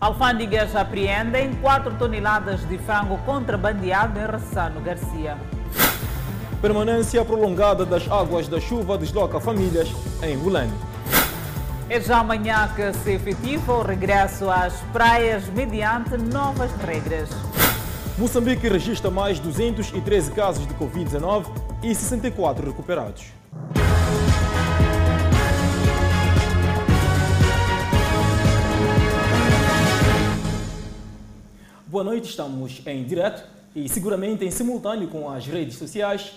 Alfândegas apreendem 4 toneladas de frango contrabandeado em Ressano Garcia. Permanência prolongada das águas da chuva desloca famílias em Bulane. É já amanhã que se efetiva o regresso às praias mediante novas regras. Moçambique registra mais 213 casos de Covid-19 e 64 recuperados. Boa noite, estamos em direto e seguramente em simultâneo com as redes sociais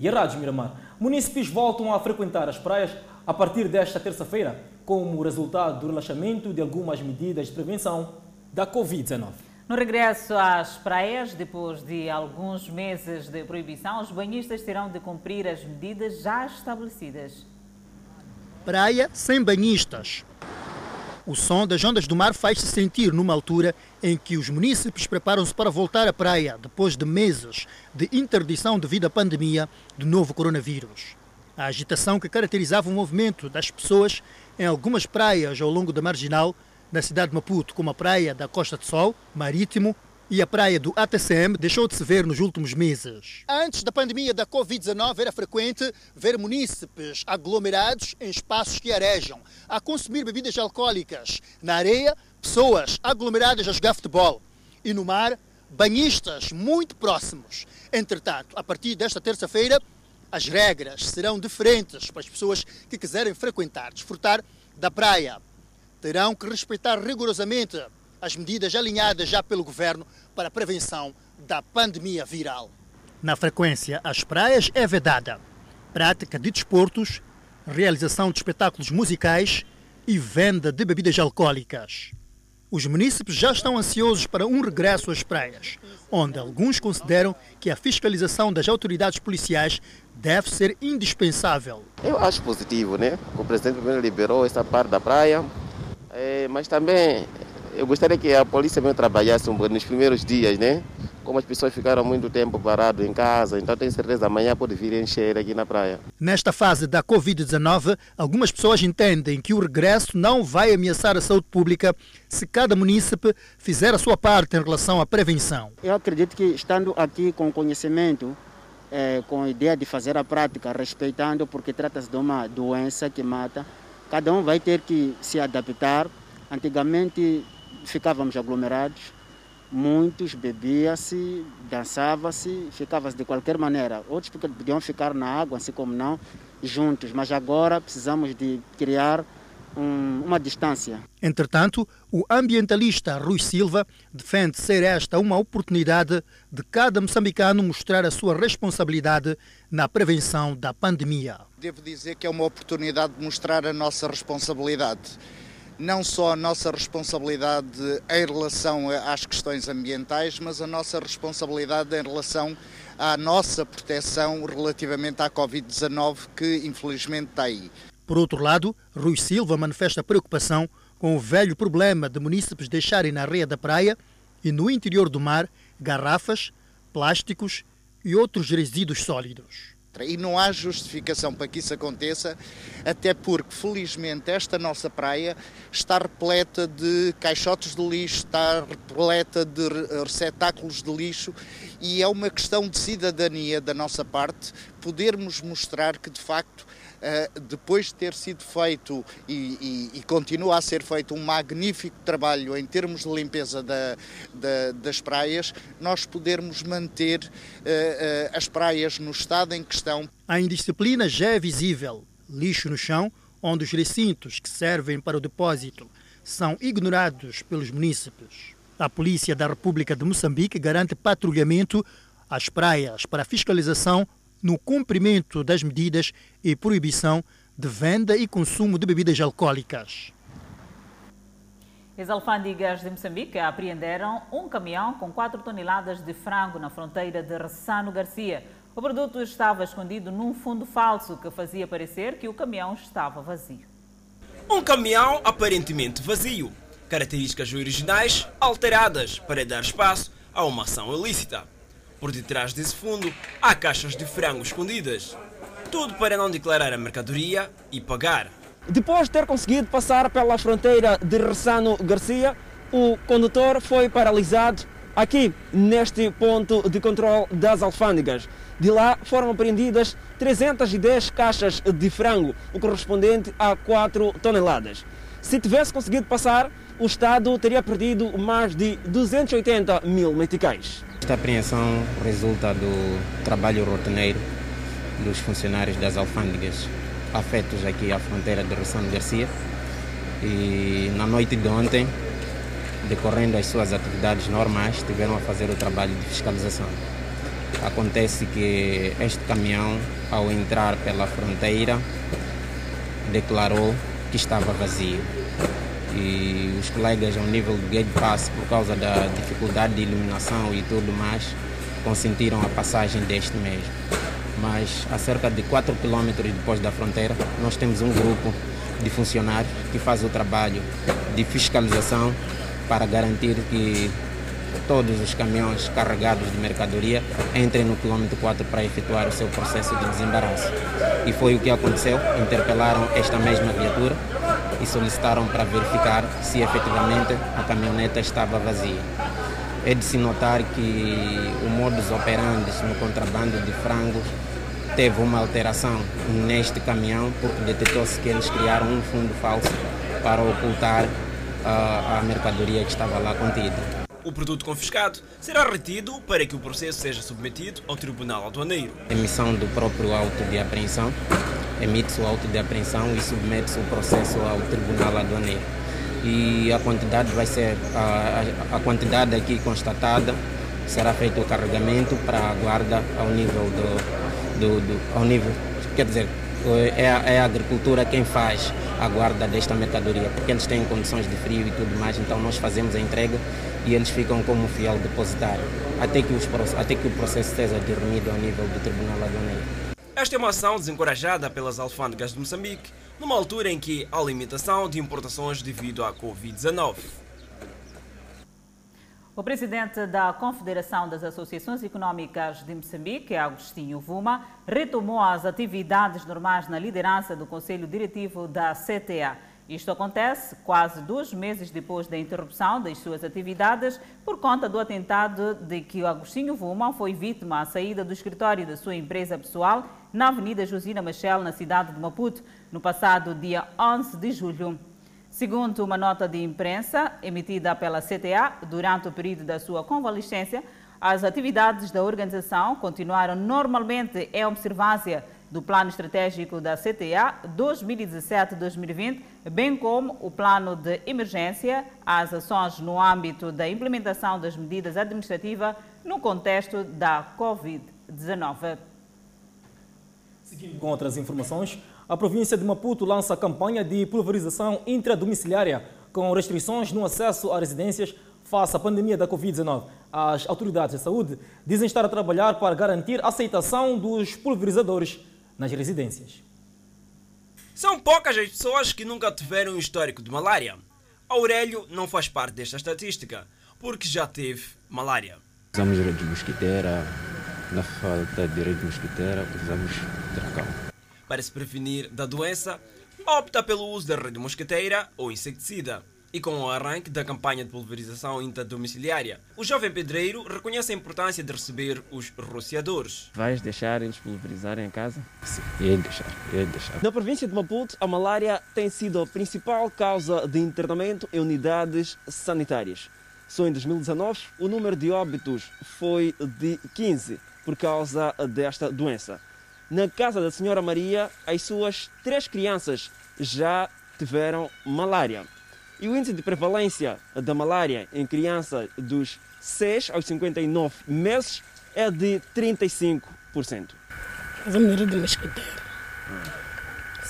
e a Rádio Miramar. Munícipes voltam a frequentar as praias a partir desta terça-feira, como resultado do relaxamento de algumas medidas de prevenção da Covid-19. No regresso às praias, depois de alguns meses de proibição, os banhistas terão de cumprir as medidas já estabelecidas. Praia sem banhistas. O som das ondas do mar faz-se sentir numa altura em que os munícipes preparam-se para voltar à praia depois de meses de interdição devido à pandemia do novo coronavírus. A agitação que caracterizava o movimento das pessoas em algumas praias ao longo da marginal, na cidade de Maputo, como a praia da Costa de Sol, Marítimo e a praia do ATCM deixou de se ver nos últimos meses. Antes da pandemia da Covid-19, era frequente ver munícipes aglomerados em espaços que arejam, a consumir bebidas alcoólicas. Na areia, pessoas aglomeradas a jogar futebol. E no mar, banhistas muito próximos. Entretanto, a partir desta terça-feira, as regras serão diferentes para as pessoas que quiserem frequentar, desfrutar da praia. Terão que respeitar rigorosamente as medidas alinhadas já pelo governo para a prevenção da pandemia viral. Na frequência às praias é vedada prática de desportos, realização de espetáculos musicais e venda de bebidas alcoólicas. Os munícipes já estão ansiosos para um regresso às praias, onde alguns consideram que a fiscalização das autoridades policiais deve ser indispensável. Eu acho positivo, né? O presidente primeiro liberou essa parte da praia, é, mas também eu gostaria que a polícia mesmo trabalhasse um pouco nos primeiros dias, né? Como as pessoas ficaram muito tempo paradas em casa, então tenho certeza amanhã pode vir encher aqui na praia. Nesta fase da Covid-19, algumas pessoas entendem que o regresso não vai ameaçar a saúde pública se cada munícipe fizer a sua parte em relação à prevenção. Eu acredito que estando aqui com conhecimento, é, com a ideia de fazer a prática, respeitando, porque trata-se de uma doença que mata, cada um vai ter que se adaptar. Antigamente ficávamos aglomerados, muitos bebia-se, dançava-se, ficava-se de qualquer maneira. Outros podiam ficar na água, assim como não, juntos, mas agora precisamos de criar um, uma distância. Entretanto, o ambientalista Rui Silva defende ser esta uma oportunidade de cada moçambicano mostrar a sua responsabilidade na prevenção da pandemia. Devo dizer que é uma oportunidade de mostrar a nossa responsabilidade não só a nossa responsabilidade em relação às questões ambientais, mas a nossa responsabilidade em relação à nossa proteção relativamente à Covid-19, que infelizmente está aí. Por outro lado, Rui Silva manifesta preocupação com o velho problema de munícipes deixarem na areia da praia e no interior do mar garrafas, plásticos e outros resíduos sólidos. E não há justificação para que isso aconteça, até porque, felizmente, esta nossa praia está repleta de caixotes de lixo, está repleta de receptáculos de lixo e é uma questão de cidadania da nossa parte podermos mostrar que, de facto, depois de ter sido feito e, e, e, continua a ser feito um magnífico trabalho em termos de limpeza da, da, das praias, nós podermos manter uh, uh, as praias no estado em que estão. A indisciplina já é visível. Lixo no chão, onde os recintos que servem para o depósito são ignorados pelos munícipes. A Polícia da República de Moçambique garante patrulhamento às praias para fiscalização no cumprimento das medidas e proibição de venda e consumo de bebidas alcoólicas. As alfândegas de Moçambique apreenderam um caminhão com 4 toneladas de frango na fronteira de Ressano Garcia. O produto estava escondido num fundo falso que fazia parecer que o caminhão estava vazio. Um caminhão aparentemente vazio. Características originais alteradas para dar espaço a uma ação ilícita. Por detrás desse fundo há caixas de frango escondidas. Tudo para não declarar a mercadoria e pagar. Depois de ter conseguido passar pela fronteira de Ressano Garcia, o condutor foi paralisado aqui neste ponto de controle das alfândegas. De lá foram apreendidas 310 caixas de frango, o correspondente a 4 toneladas. Se tivesse conseguido passar, o Estado teria perdido mais de 280 mil meticais. Esta apreensão resulta do trabalho rotineiro dos funcionários das alfândegas afetos aqui à fronteira de Ressano Garcia e na noite de ontem, decorrendo as suas atividades normais, tiveram a fazer o trabalho de fiscalização. Acontece que este caminhão, ao entrar pela fronteira, declarou que estava vazio. E os colegas, ao nível do gate pass, por causa da dificuldade de iluminação e tudo mais, consentiram a passagem deste mesmo. Mas a cerca de 4 km depois da fronteira, nós temos um grupo de funcionários que faz o trabalho de fiscalização para garantir que todos os caminhões carregados de mercadoria entrem no quilômetro 4 para efetuar o seu processo de desembaraço. E foi o que aconteceu. Interpelaram esta mesma viatura e solicitaram para verificar se efetivamente a caminhoneta estava vazia. É de se notar que o modus operandi no contrabando de frangos teve uma alteração neste caminhão porque detectou-se que eles criaram um fundo falso para ocultar a, a mercadoria que estava lá contida. O produto confiscado será retido para que o processo seja submetido ao Tribunal Aduaneiro. Emissão do próprio auto de apreensão, emite-se o auto de apreensão e submete-se o processo ao Tribunal Aduaneiro. E a quantidade vai ser, a, a quantidade aqui constatada, será feito o carregamento para a guarda ao nível do, do, do ao nível, quer dizer, é a, é a agricultura quem faz a guarda desta mercadoria, porque eles têm condições de frio e tudo mais, então nós fazemos a entrega e eles ficam como fiel depositário, até que, os, até que o processo seja dirimido ao nível do Tribunal Aduaneiro. Esta é uma ação desencorajada pelas alfândegas de Moçambique, numa altura em que há limitação de importações devido à Covid-19. O presidente da Confederação das Associações Econômicas de Moçambique, Agostinho Vuma, retomou as atividades normais na liderança do Conselho Diretivo da CTA. Isto acontece quase dois meses depois da interrupção das suas atividades por conta do atentado de que o Agostinho Vuma foi vítima à saída do escritório da sua empresa pessoal na Avenida Josina Machel, na cidade de Maputo, no passado dia 11 de julho. Segundo uma nota de imprensa emitida pela CTA durante o período da sua convalescência, as atividades da organização continuaram normalmente em observância do Plano Estratégico da CTA 2017-2020, bem como o Plano de Emergência, as ações no âmbito da implementação das medidas administrativas no contexto da Covid-19. Seguindo com outras informações, a província de Maputo lança a campanha de pulverização intradomiciliária com restrições no acesso a residências face à pandemia da Covid-19. As autoridades de saúde dizem estar a trabalhar para garantir a aceitação dos pulverizadores nas residências. São poucas as pessoas que nunca tiveram um histórico de malária. Aurélio não faz parte desta estatística, porque já teve malária. Usamos rede mosquiteira, na falta de rede mosquiteira, usamos tracão. Para se prevenir da doença, opta pelo uso da rede mosquiteira ou inseticida. E com o arranque da campanha de pulverização intradomiciliária, o jovem pedreiro reconhece a importância de receber os rociadores. Vais deixar eles pulverizarem em casa? Sim, ia deixar, ia deixar. Na província de Maputo, a malária tem sido a principal causa de internamento em unidades sanitárias. Só em 2019, o número de óbitos foi de 15 por causa desta doença. Na casa da senhora Maria, as suas três crianças já tiveram malária. E o índice de prevalência da malária em crianças dos 6 aos 59 meses é de 35%. Vamos de mosquiteiro.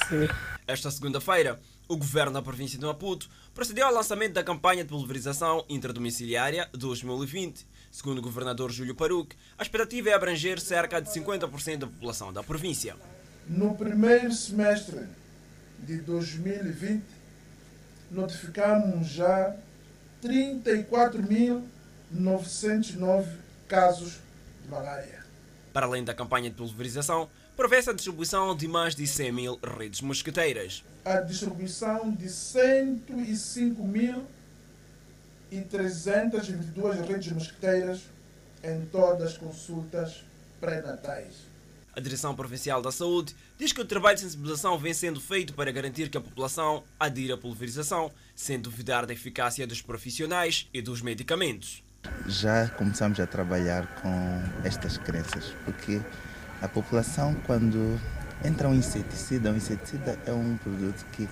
Sim. Esta segunda-feira, o governo da província de Maputo procedeu ao lançamento da campanha de pulverização intradomiciliária 2020 Segundo o governador Júlio Paruc, a expectativa é abranger cerca de 50% da população da província. No primeiro semestre de 2020, notificamos já 34.909 casos de malária. Para além da campanha de pulverização, prevê-se a distribuição de mais de 100 mil redes mosquiteiras. A distribuição de 105 mil e 322 redes mosquiteiras em todas as consultas pré-natais. A Direção Provincial da Saúde diz que o trabalho de sensibilização vem sendo feito para garantir que a população adira à pulverização, sem duvidar da eficácia dos profissionais e dos medicamentos. Já começamos a trabalhar com estas crenças, porque a população, quando entra um inseticida, um inseticida é um produto que,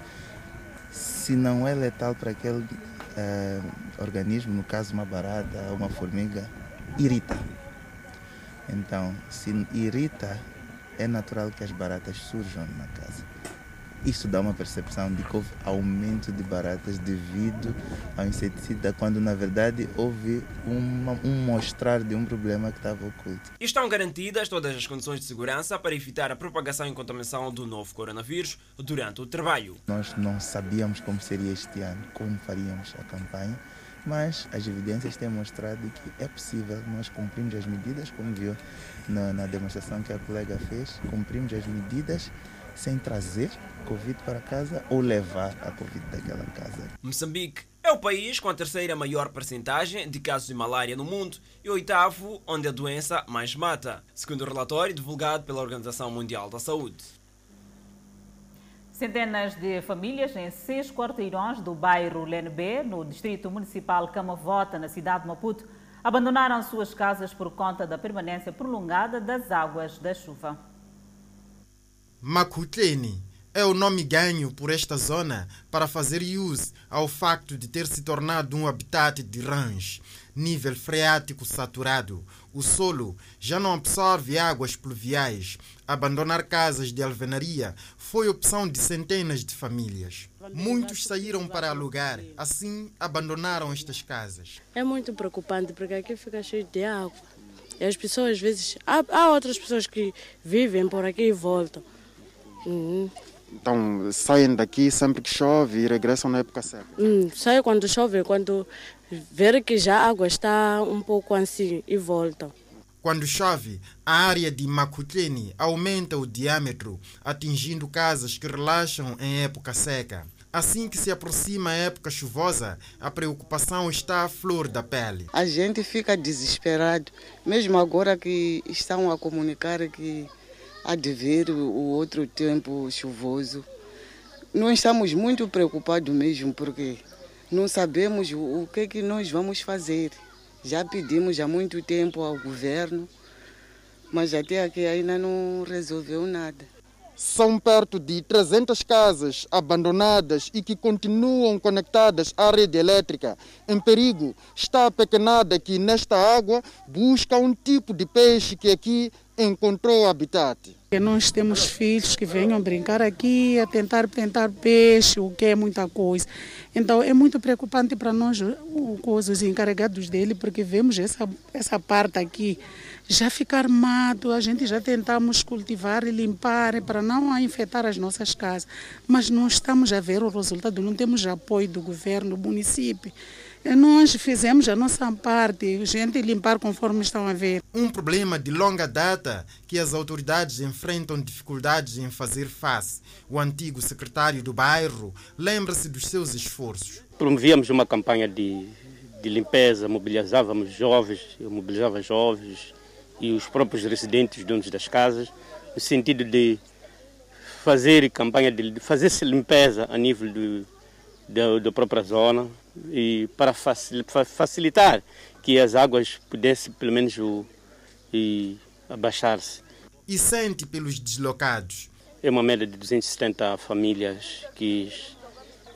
se não é letal para aquele uh, organismo, no caso uma barata ou uma formiga, irrita. Então, se irrita, é natural que as baratas surjam na casa. Isso dá uma percepção de que houve aumento de baratas devido ao inseticida, quando na verdade houve uma, um mostrar de um problema que estava oculto. Estão garantidas todas as condições de segurança para evitar a propagação e contaminação do novo coronavírus durante o trabalho. Nós não sabíamos como seria este ano, como faríamos a campanha mas as evidências têm mostrado que é possível, nós cumprimos as medidas, como viu na, na demonstração que a colega fez, cumprimos as medidas sem trazer Covid para casa ou levar a Covid daquela casa. Moçambique é o país com a terceira maior percentagem de casos de malária no mundo e o oitavo onde a doença mais mata, segundo o relatório divulgado pela Organização Mundial da Saúde. Centenas de famílias em seis quarteirões do bairro Lenbe, no distrito municipal Camavota, na cidade de Maputo, abandonaram suas casas por conta da permanência prolongada das águas da chuva. Makutleni é o nome ganho por esta zona para fazer uso ao facto de ter se tornado um habitat de rãs, nível freático saturado, o solo já não absorve águas pluviais. Abandonar casas de alvenaria foi opção de centenas de famílias. Muitos saíram para alugar, assim abandonaram estas casas. É muito preocupante porque aqui fica cheio de água. E as pessoas, às vezes, há, há outras pessoas que vivem por aqui e voltam. Uhum. Então, saem daqui sempre que chove e regressam na época seca? Hum, saem quando chove, quando ver que já a água está um pouco assim e voltam. Quando chove, a área de Makutleni aumenta o diâmetro, atingindo casas que relaxam em época seca. Assim que se aproxima a época chuvosa, a preocupação está à flor da pele. A gente fica desesperado, mesmo agora que estão a comunicar que há de vir o outro tempo chuvoso. Nós estamos muito preocupados mesmo, porque não sabemos o que, é que nós vamos fazer. Já pedimos há muito tempo ao governo, mas até aqui ainda não resolveu nada. São perto de 300 casas abandonadas e que continuam conectadas à rede elétrica. Em perigo está a pequenada que nesta água busca um tipo de peixe que aqui encontrou habitat. Nós temos filhos que venham brincar aqui a tentar tentar peixe, o que é muita coisa. Então é muito preocupante para nós, os encarregados dele, porque vemos essa, essa parte aqui já fica armado, a gente já tentamos cultivar e limpar para não infectar as nossas casas, mas não estamos a ver o resultado, não temos apoio do governo, do município. Nós fizemos a nossa parte, a gente limpar conforme estão a ver. Um problema de longa data que as autoridades enfrentam dificuldades em fazer face. O antigo secretário do bairro lembra-se dos seus esforços. Promovíamos uma campanha de, de limpeza, mobilizávamos jovens, eu mobilizava jovens e os próprios residentes donos das casas, no sentido de fazer campanha de fazer limpeza a nível do, da, da própria zona, e para facilitar que as águas pudessem pelo menos abaixar-se. E sente pelos deslocados? É uma média de 270 famílias que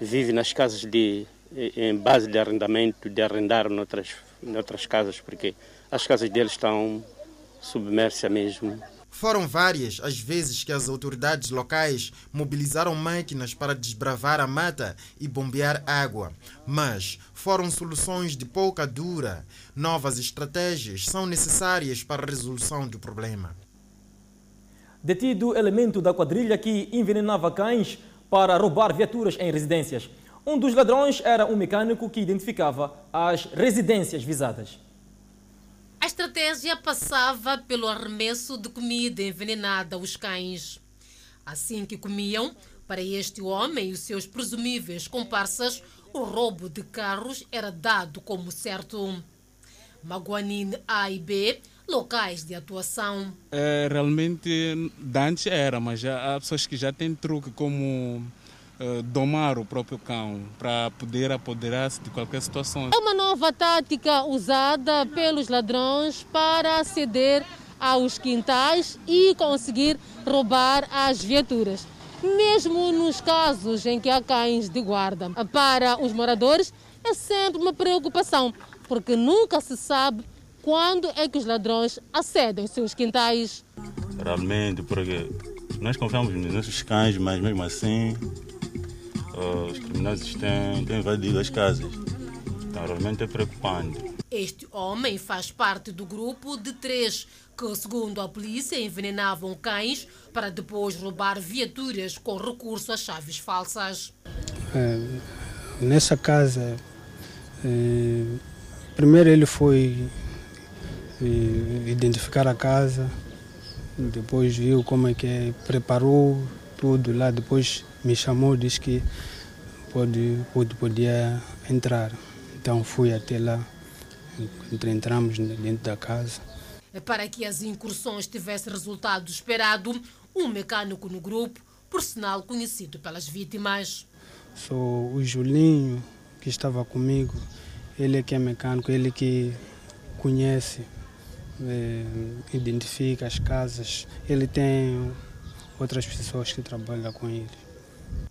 vivem nas casas de em base de arrendamento, de arrendar noutras, noutras casas, porque as casas deles estão submersas mesmo. Foram várias as vezes que as autoridades locais mobilizaram máquinas para desbravar a mata e bombear água, mas foram soluções de pouca dura. Novas estratégias são necessárias para a resolução do problema. Detido elemento da quadrilha que envenenava cães para roubar viaturas em residências. Um dos ladrões era um mecânico que identificava as residências visadas. Estratégia passava pelo arremesso de comida envenenada aos cães. Assim que comiam, para este homem e os seus presumíveis comparsas, o roubo de carros era dado como certo. Maguanine A e B, locais de atuação. É, realmente, antes era, mas já, há pessoas que já têm truque como uh, domar o próprio cão para poder apoderar-se de qualquer situação. É uma nova tática usada pelos ladrões para aceder aos quintais e conseguir roubar as viaturas. Mesmo nos casos em que há cães de guarda. Para os moradores é sempre uma preocupação, porque nunca se sabe quando é que os ladrões acedem aos seus quintais. Realmente, porque nós confiamos nos nossos cães, mas mesmo assim os criminosos têm, têm invadido as casas. Então, realmente é preocupante. Este homem faz parte do grupo de três que, segundo a polícia, envenenavam cães para depois roubar viaturas com recurso a chaves falsas. É, nessa casa, é, primeiro ele foi é, identificar a casa, depois viu como é que é, preparou tudo lá, depois me chamou, disse que pode, pode, podia entrar. Então fui até lá, entramos dentro da casa. Para que as incursões tivessem resultado esperado, um mecânico no grupo, por sinal conhecido pelas vítimas. Sou o Julinho, que estava comigo, ele é que é mecânico, ele que conhece, é, identifica as casas, ele tem outras pessoas que trabalham com ele.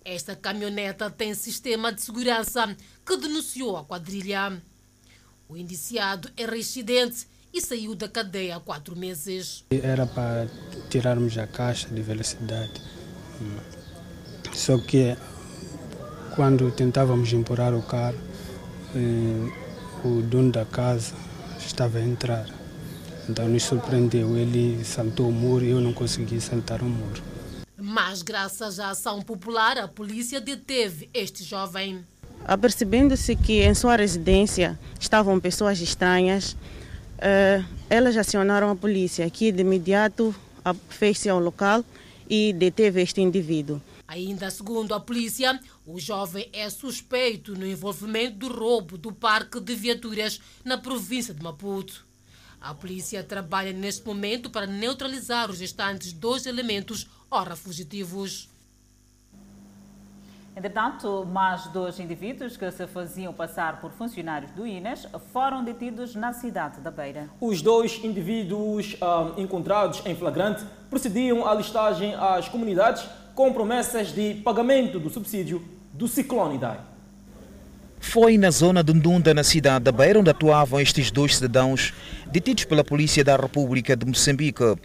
Esta caminhoneta tem sistema de segurança que denunciou a quadrilha. O indiciado é residente e saiu da cadeia há quatro meses. Era para tirarmos a caixa de velocidade. Só que quando tentávamos empurrar o carro, o dono da casa estava a entrar. Então nos surpreendeu. Ele saltou o muro e eu não consegui saltar o muro. Mas, graças à ação popular, a polícia deteve este jovem. Apercebendo-se que em sua residência estavam pessoas estranhas, uh, elas acionaram a polícia, que de imediato fez-se ao local e deteve este indivíduo. Ainda segundo a polícia, o jovem é suspeito no envolvimento do roubo do parque de viaturas na província de Maputo. A polícia trabalha neste momento para neutralizar os restantes dois elementos ora fugitivos. Entretanto, mais dois indivíduos que se faziam passar por funcionários do INES foram detidos na cidade da Beira. Os dois indivíduos ah, encontrados em flagrante procediam à listagem às comunidades com promessas de pagamento do subsídio do ciclone Idai. Foi na zona de Ndunda, na cidade da Beira, onde atuavam estes dois cidadãos detidos pela Polícia da República de Moçambique.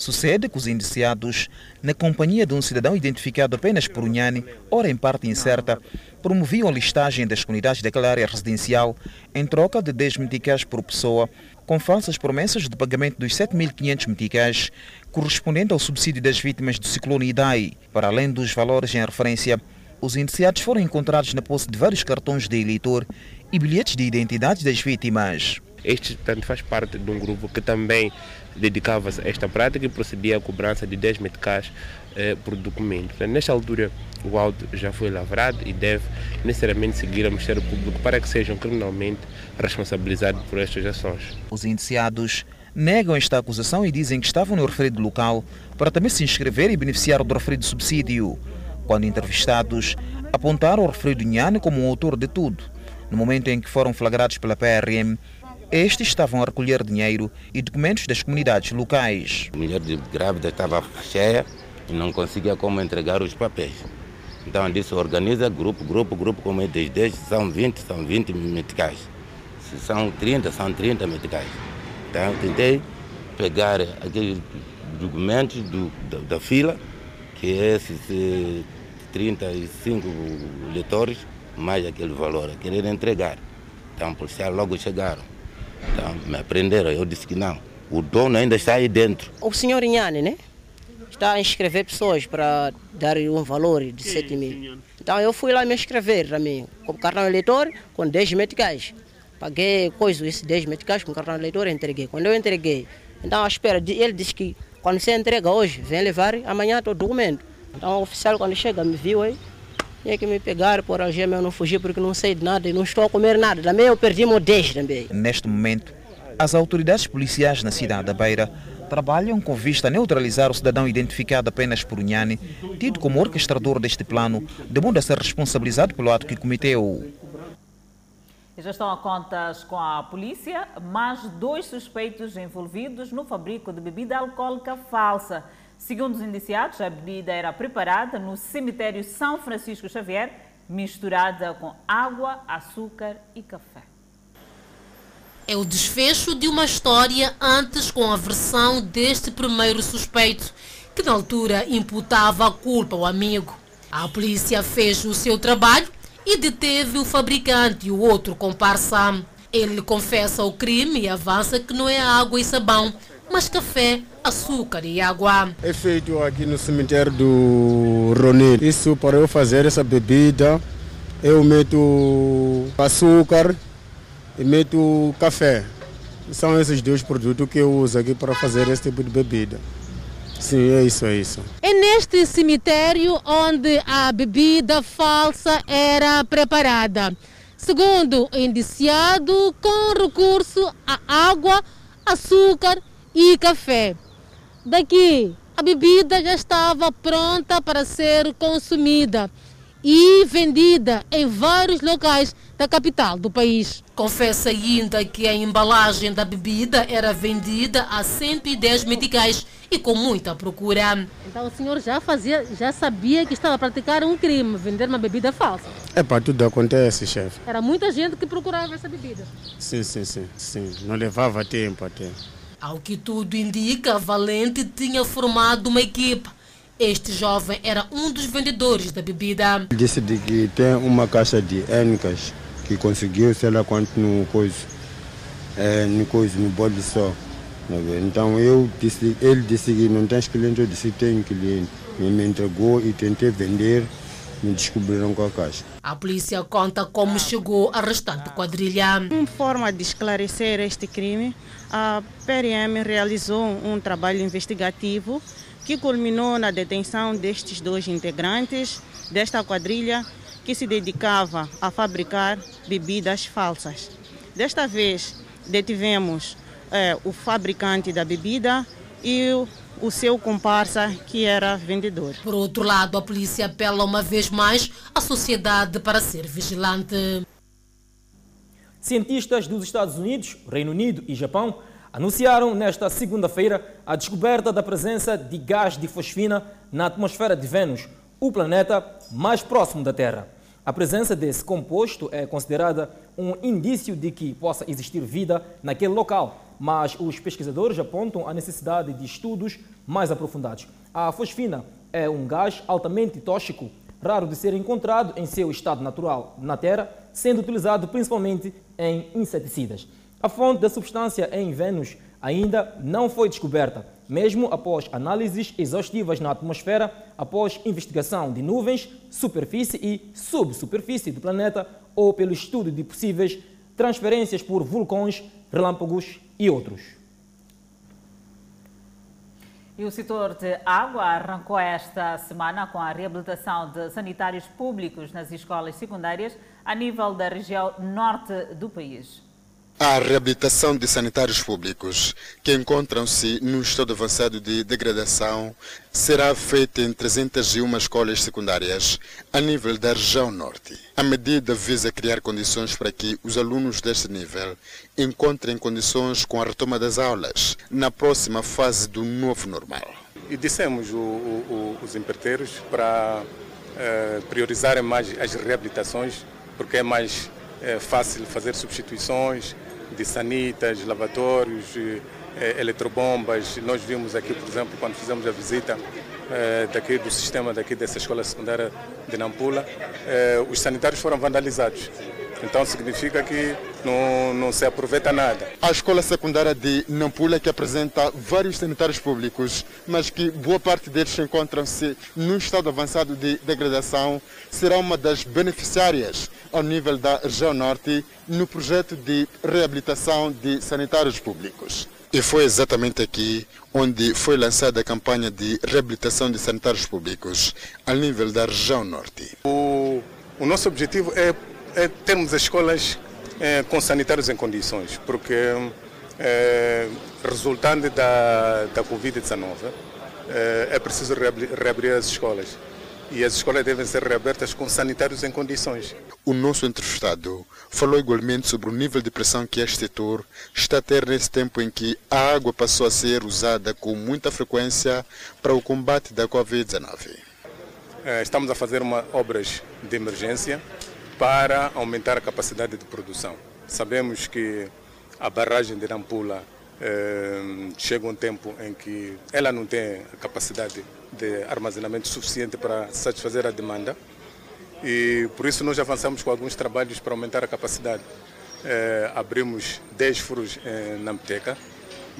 Sucede que os indiciados, na companhia de um cidadão identificado apenas por Unhane, ora em parte incerta, promoviam a listagem das comunidades daquela área residencial em troca de 10 meticais por pessoa, com falsas promessas de pagamento dos 7.500 meticais, correspondente ao subsídio das vítimas do ciclone Idai. Para além dos valores em referência, os indiciados foram encontrados na posse de vários cartões de eleitor e bilhetes de identidade das vítimas. Este portanto, faz parte de um grupo que também dedicava-se a esta prática e procedia à cobrança de 10 meticais eh, por documento. Nesta altura, o auto já foi lavrado e deve necessariamente seguir ao Ministério Público para que sejam criminalmente responsabilizados por estas ações. Os indiciados negam esta acusação e dizem que estavam no referido local para também se inscrever e beneficiar do referido subsídio. Quando entrevistados, apontaram o referido Nhane como um autor de tudo. No momento em que foram flagrados pela PRM, estes estavam a recolher dinheiro e documentos das comunidades locais. A mulher de grávida estava cheia e não conseguia como entregar os papéis. Então disse, organiza grupo, grupo, grupo, como é 10, 10, são 20, são 20 meticais. Se são 30, são 30 meticais. Então tentei pegar aqueles documentos do, da, da, fila, que é esses 35 leitores, mais aquele valor, a querer entregar. Então, policiais logo chegaram. Então, me prenderam, eu disse que não. O dono ainda está aí dentro. O senhor Inhane, né? Está a inscrever pessoas para dar um valor de 7 mil. Então eu fui lá me inscrever também, com cartão eleitor, com 10 meticais. Paguei coisa, esses 10 meticais com cartão eleitor e entreguei. Quando eu entreguei, então à espera, de, ele disse que quando você entrega hoje, vem levar amanhã todo documento. Então o oficial quando chega me viu aí, Tinha que me pegar por algema, eu não fugi porque não sei de nada e não estou a comer nada. Também eu perdi meu 10 também. Neste momento, as autoridades policiais na cidade da Beira trabalham com vista a neutralizar o cidadão identificado apenas por Unhane, tido como orquestrador deste plano, de modo a ser responsabilizado pelo ato que cometeu. E já estão a contas com a polícia, mais dois suspeitos envolvidos no fabrico de bebida alcoólica falsa. Segundo os indiciados, a bebida era preparada no cemitério São Francisco Xavier, misturada com água, açúcar e café. É o desfecho de uma história antes com a versão deste primeiro suspeito, que na altura imputava a culpa ao amigo. A polícia fez o seu trabalho e deteve o fabricante e o outro comparsa. Ele confessa o crime e avança que não é água e sabão, mas café, açúcar e água. É feito aqui no cemitério do Ronil. Isso para eu fazer essa bebida, eu meto açúcar e meto café. São esses dois produtos que eu uso aqui para fazer esse tipo de bebida. Sim, é isso, é isso. É neste cemitério onde a bebida falsa era preparada. Segundo o indiciado, com recurso a água, açúcar e café. Daqui, a bebida já estava pronta para ser consumida e vendida em vários locais da capital do país. Confessa ainda que a embalagem da bebida era vendida a 110 meticais e com muita procura. Então o senhor já fazia, já sabia que estava a praticar um crime, vender uma bebida falsa. É para tudo acontece, chefe. Era muita gente que procurava essa bebida. Sim, sim, sim, sim. Não levava tempo até. Ao que tudo indica, Valente tinha formado uma equipe. Este jovem era um dos vendedores da bebida. Disse de que tem uma caixa de Enicas que conseguiu, sei lá quanto no coisa, é, no coisa, no bode só. Então eu disse, ele disse que não tem cliente, eu disse que tem cliente. Ele me entregou e tentei vender, me descobriram com a caixa. A polícia conta como chegou a restante quadrilha. Em forma de esclarecer este crime, a PRM realizou um trabalho investigativo que culminou na detenção destes dois integrantes desta quadrilha que se dedicava a fabricar bebidas falsas. Desta vez, detivemos é, o fabricante da bebida e o, o seu comparsa, que era vendedor. Por outro lado, a polícia apela uma vez mais à sociedade para ser vigilante. Cientistas dos Estados Unidos, Reino Unido e Japão anunciaram nesta segunda-feira a descoberta da presença de gás de fosfina na atmosfera de Vênus, o planeta mais próximo da Terra. A presença desse composto é considerada um indício de que possa existir vida naquele local, mas os pesquisadores apontam a necessidade de estudos mais aprofundados. A fosfina é um gás altamente tóxico, raro de ser encontrado em seu estado natural na Terra, sendo utilizado principalmente em inseticidas. A fonte da substância em Vênus ainda não foi descoberta, mesmo após análises exaustivas na atmosfera, após investigação de nuvens, superfície e subsuperfície do planeta ou pelo estudo de possíveis transferências por vulcões, relâmpagos e outros. E o setor de água arrancou esta semana com a reabilitação de sanitários públicos nas escolas secundárias a nível da região norte do país. A reabilitação de sanitários públicos, que encontram-se num estado avançado de degradação, será feita em 301 escolas secundárias a nível da região norte. A medida visa criar condições para que os alunos deste nível encontrem condições com a retoma das aulas na próxima fase do novo normal. E dissemos o, o, os empreiteiros para eh, priorizarem mais as reabilitações, porque é mais eh, fácil fazer substituições de sanitas, lavatórios, eh, eletrobombas. Nós vimos aqui, por exemplo, quando fizemos a visita eh, daqui do sistema daqui dessa escola secundária de Nampula, eh, os sanitários foram vandalizados. Então significa que não, não se aproveita nada. A escola secundária de Nampula que apresenta vários sanitários públicos, mas que boa parte deles encontram-se num estado avançado de degradação, será uma das beneficiárias ao nível da região norte no projeto de reabilitação de sanitários públicos. E foi exatamente aqui onde foi lançada a campanha de reabilitação de sanitários públicos a nível da região norte. O, o nosso objetivo é, é termos as escolas é, com sanitários em condições, porque é, resultante da, da Covid-19 é, é preciso reabrir as escolas e as escolas devem ser reabertas com sanitários em condições. O nosso entrevistado falou igualmente sobre o nível de pressão que este setor está a ter nesse tempo em que a água passou a ser usada com muita frequência para o combate da Covid-19. É, estamos a fazer uma, obras de emergência para aumentar a capacidade de produção. Sabemos que a barragem de Nampula eh, chega um tempo em que ela não tem capacidade de armazenamento suficiente para satisfazer a demanda e por isso nós avançamos com alguns trabalhos para aumentar a capacidade. Eh, abrimos 10 furos na Mteca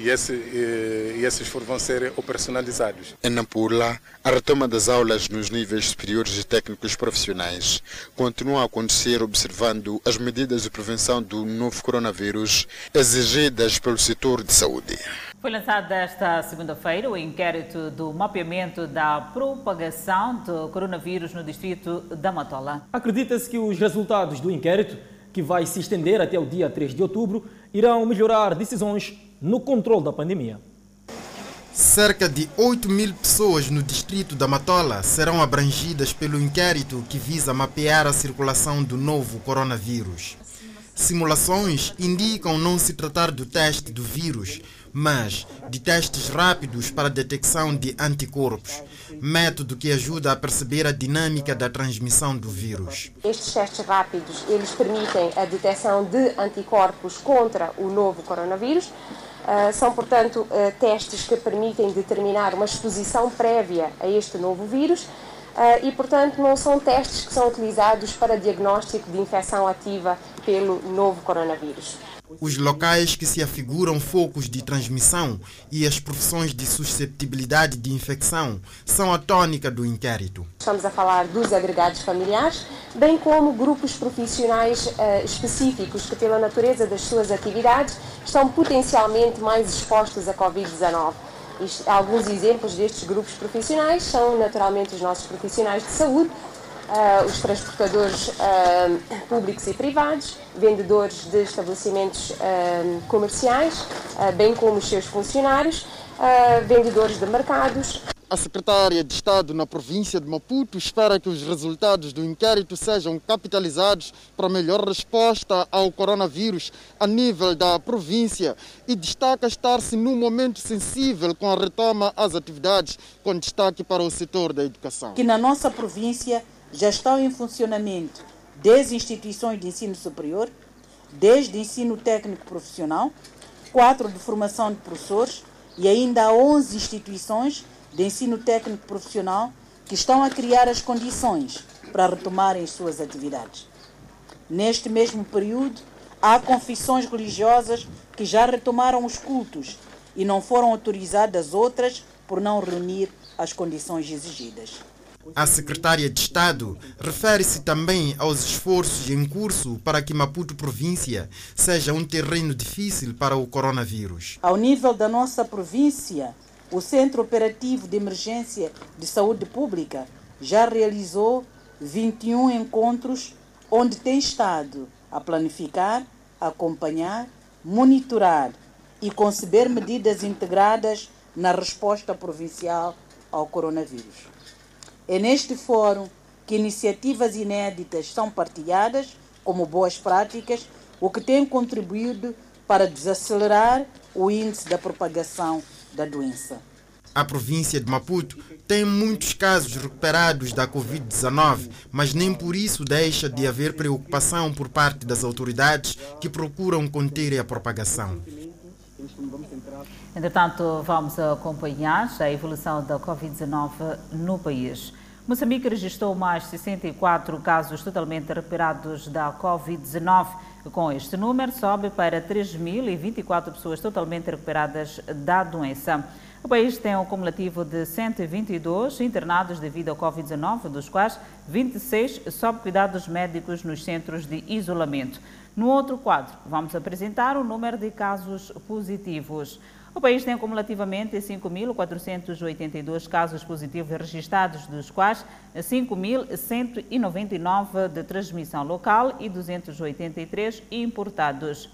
e, esse, e, e esses vão ser operacionalizados. Em Nampula, a retoma das aulas nos níveis superiores de técnicos profissionais continua a acontecer observando as medidas de prevenção do novo coronavírus exigidas pelo setor de saúde. Foi lançado esta segunda-feira o inquérito do mapeamento da propagação do coronavírus no distrito da Matola. Acredita-se que os resultados do inquérito, que vai se estender até o dia 3 de outubro, irão melhorar decisões no controle da pandemia. Cerca de 8 mil pessoas no distrito da Matola serão abrangidas pelo inquérito que visa mapear a circulação do novo coronavírus. Simulações indicam não se tratar do teste do vírus, mas de testes rápidos para detecção de anticorpos, método que ajuda a perceber a dinâmica da transmissão do vírus. Estes testes rápidos, eles permitem a detecção de anticorpos contra o novo coronavírus. Uh, são, portanto, uh, testes que permitem determinar uma exposição prévia a este novo vírus uh, e, portanto, não são testes que são utilizados para diagnóstico de infecção ativa pelo novo coronavírus os locais que se afiguram focos de transmissão e as profissões de susceptibilidade de infecção são a tônica do inquérito. Estamos a falar dos agregados familiares, bem como grupos profissionais uh, específicos que, pela natureza das suas atividades, estão potencialmente mais expostos à Covid-19. Alguns exemplos destes grupos profissionais são, naturalmente, os nossos profissionais de saúde, uh, os transportadores uh, públicos e privados, vendedores de estabelecimentos uh, comerciais, bem como os seus funcionários, vendedores de mercados. A secretária de Estado na província de Maputo espera que os resultados do inquérito sejam capitalizados para melhor resposta ao coronavírus a nível da província e destaca estar-se num momento sensível com a retoma às atividades, com destaque para o setor da educação. Que na nossa província já estão em funcionamento 10 instituições de ensino superior, 10 de ensino técnico profissional, 4 de formação de professores e ainda 11 instituições de ensino técnico profissional que estão a criar as condições para retomarem suas atividades. Neste mesmo período, há confissões religiosas que já retomaram os cultos e não foram autorizadas outras por não reunir as condições exigidas. A secretária de Estado refere-se também aos esforços em curso para que Maputo província seja um terreno difícil para o coronavírus. Ao nível da nossa província, o Centro Operativo de Emergência de Saúde Pública já realizou 21 encontros onde tem estado a planificar, acompanhar, monitorar e conceber medidas integradas na resposta provincial ao coronavírus. É neste fórum que iniciativas inéditas são partilhadas como boas práticas, o que tem contribuído para desacelerar o índice da propagação da doença. A província de Maputo tem muitos casos recuperados da Covid-19, mas nem por isso deixa de haver preocupação por parte das autoridades que procuram conter a propagação. Entretanto, vamos acompanhar a evolução da Covid-19 no país. Moçambique registrou mais 64 casos totalmente recuperados da Covid-19. Com este número, sobe para 3.024 pessoas totalmente recuperadas da doença. O país tem um cumulativo de 122 internados devido ao Covid-19, dos quais 26 sob cuidados médicos nos centros de isolamento. No outro quadro, vamos apresentar o número de casos positivos. O país tem cumulativamente 5.482 casos positivos registrados, dos quais 5.199 de transmissão local e 283 importados.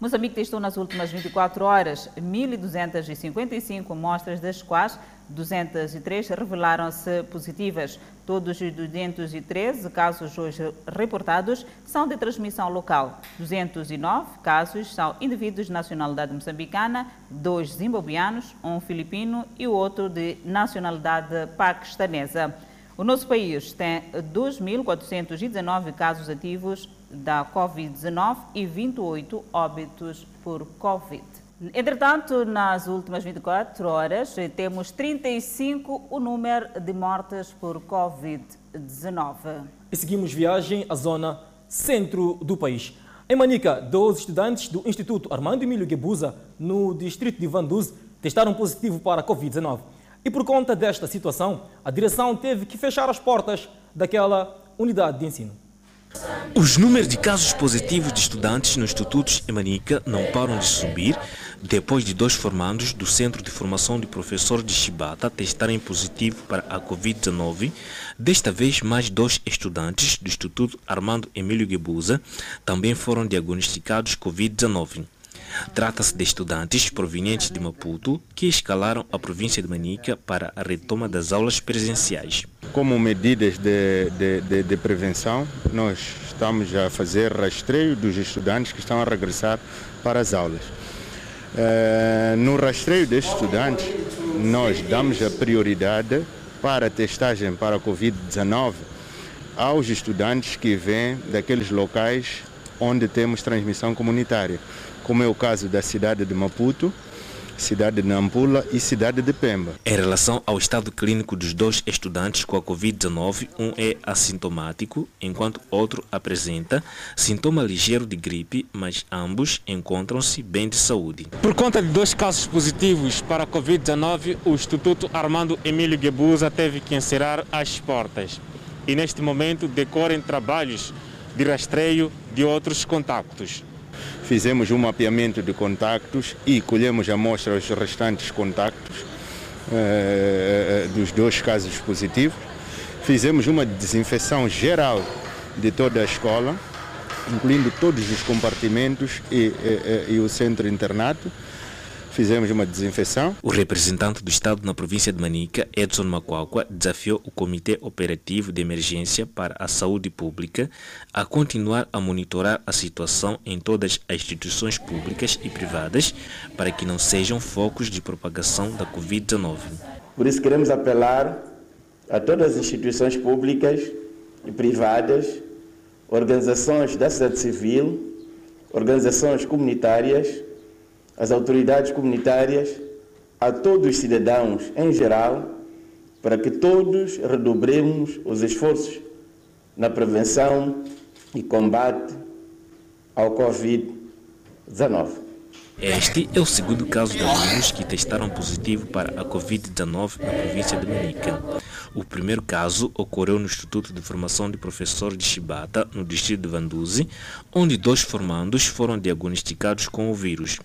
Moçambique testou nas últimas 24 horas 1.255 amostras, das quais 203 revelaram-se positivas. Todos os 213 casos hoje reportados são de transmissão local. 209 casos são indivíduos de nacionalidade moçambicana, dois zimbabuianos, um filipino e o outro de nacionalidade paquistanesa. O nosso país tem 2.419 casos ativos da Covid-19 e 28 óbitos por Covid. Entretanto, nas últimas 24 horas, temos 35 o número de mortes por Covid-19. E seguimos viagem à zona centro do país. Em Manica, 12 estudantes do Instituto Armando Emílio Guebuza, no distrito de Vanduz, testaram positivo para a Covid-19. E por conta desta situação, a direção teve que fechar as portas daquela unidade de ensino. Os números de casos positivos de estudantes nos institutos em Manica não param de subir depois de dois formandos do Centro de Formação de Professor de Chibata testarem positivo para a Covid-19. Desta vez, mais dois estudantes do Instituto Armando Emílio Guebuza também foram diagnosticados Covid-19. Trata-se de estudantes provenientes de Maputo que escalaram a província de Manica para a retoma das aulas presenciais. Como medidas de, de, de, de prevenção, nós estamos a fazer rastreio dos estudantes que estão a regressar para as aulas. Uh, no rastreio destes estudantes, nós damos a prioridade para a testagem para a Covid-19 aos estudantes que vêm daqueles locais onde temos transmissão comunitária como é o caso da cidade de Maputo, cidade de Nampula e cidade de Pemba. Em relação ao estado clínico dos dois estudantes com a Covid-19, um é assintomático, enquanto outro apresenta sintoma ligeiro de gripe, mas ambos encontram-se bem de saúde. Por conta de dois casos positivos para a Covid-19, o Instituto Armando Emílio Guebuza teve que encerrar as portas. E neste momento decorrem trabalhos de rastreio de outros contactos. Fizemos um mapeamento de contactos e colhemos amostra aos restantes contactos eh, dos dois casos positivos. Fizemos uma desinfecção geral de toda a escola, incluindo todos os compartimentos e, e, e o centro internato fizemos uma desinfecção. O representante do Estado na província de Manica, Edson Macuacua, desafiou o Comitê Operativo de Emergência para a Saúde Pública a continuar a monitorar a situação em todas as instituições públicas e privadas para que não sejam focos de propagação da Covid-19. Por isso queremos apelar a todas as instituições públicas e privadas, organizações da sociedade civil, organizações comunitárias, às autoridades comunitárias, a todos os cidadãos em geral, para que todos redobremos os esforços na prevenção e combate ao Covid-19. Este é o segundo caso de alunos que testaram positivo para a Covid-19 na província de Manica. O primeiro caso ocorreu no Instituto de Formação de Professor de Chibata, no distrito de Vanduzi, onde dois formandos foram diagnosticados com o vírus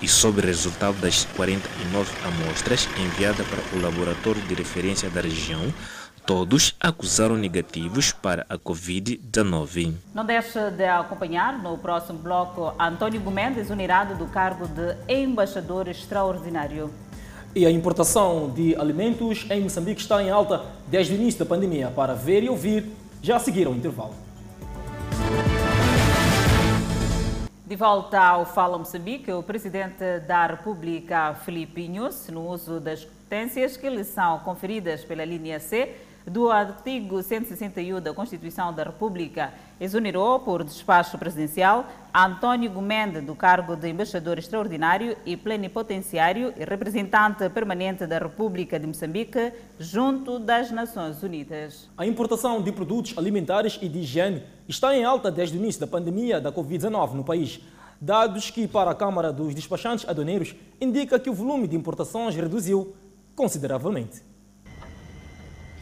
e sobre o resultado das 49 amostras enviadas para o laboratório de referência da região, todos acusaram negativos para a Covid-19. Não deixe de acompanhar no próximo bloco António Gomes, unirado do cargo de embaixador extraordinário. E a importação de alimentos em Moçambique está em alta desde o início da pandemia. Para ver e ouvir, já a seguir ao intervalo. De volta ao Fala Moçambique, o presidente da República, Filipe Inhos, no uso das competências que lhe são conferidas pela linha C do artigo 161 da Constituição da República, exonerou por despacho presidencial António Gomende do cargo de embaixador extraordinário e plenipotenciário e representante permanente da República de Moçambique junto das Nações Unidas. A importação de produtos alimentares e de higiene está em alta desde o início da pandemia da Covid-19 no país. Dados que, para a Câmara dos Despachantes Aduaneiros, indica que o volume de importações reduziu consideravelmente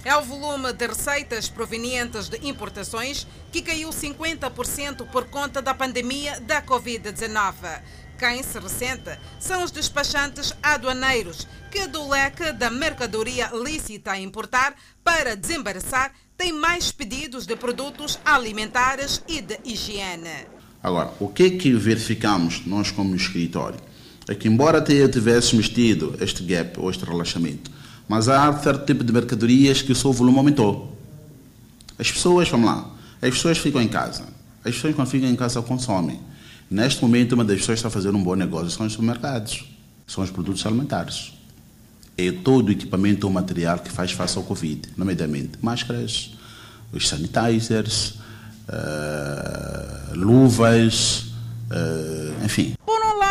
é o volume de receitas provenientes de importações que caiu 50% por conta da pandemia da Covid-19. Quem se ressente são os despachantes aduaneiros, que do leque da mercadoria lícita a importar para desembaraçar têm mais pedidos de produtos alimentares e de higiene. Agora, o que é que verificamos nós como escritório? É que embora tivéssemos tido este gap ou este relaxamento, mas há certo tipo de mercadorias que o seu volume aumentou. As pessoas, vamos lá, as pessoas ficam em casa. As pessoas quando ficam em casa consomem. Neste momento, uma das pessoas que está a fazer um bom negócio são os supermercados, são os produtos alimentares. É todo o equipamento ou material que faz face ao Covid, nomeadamente máscaras, os sanitizers, uh, luvas, uh, enfim.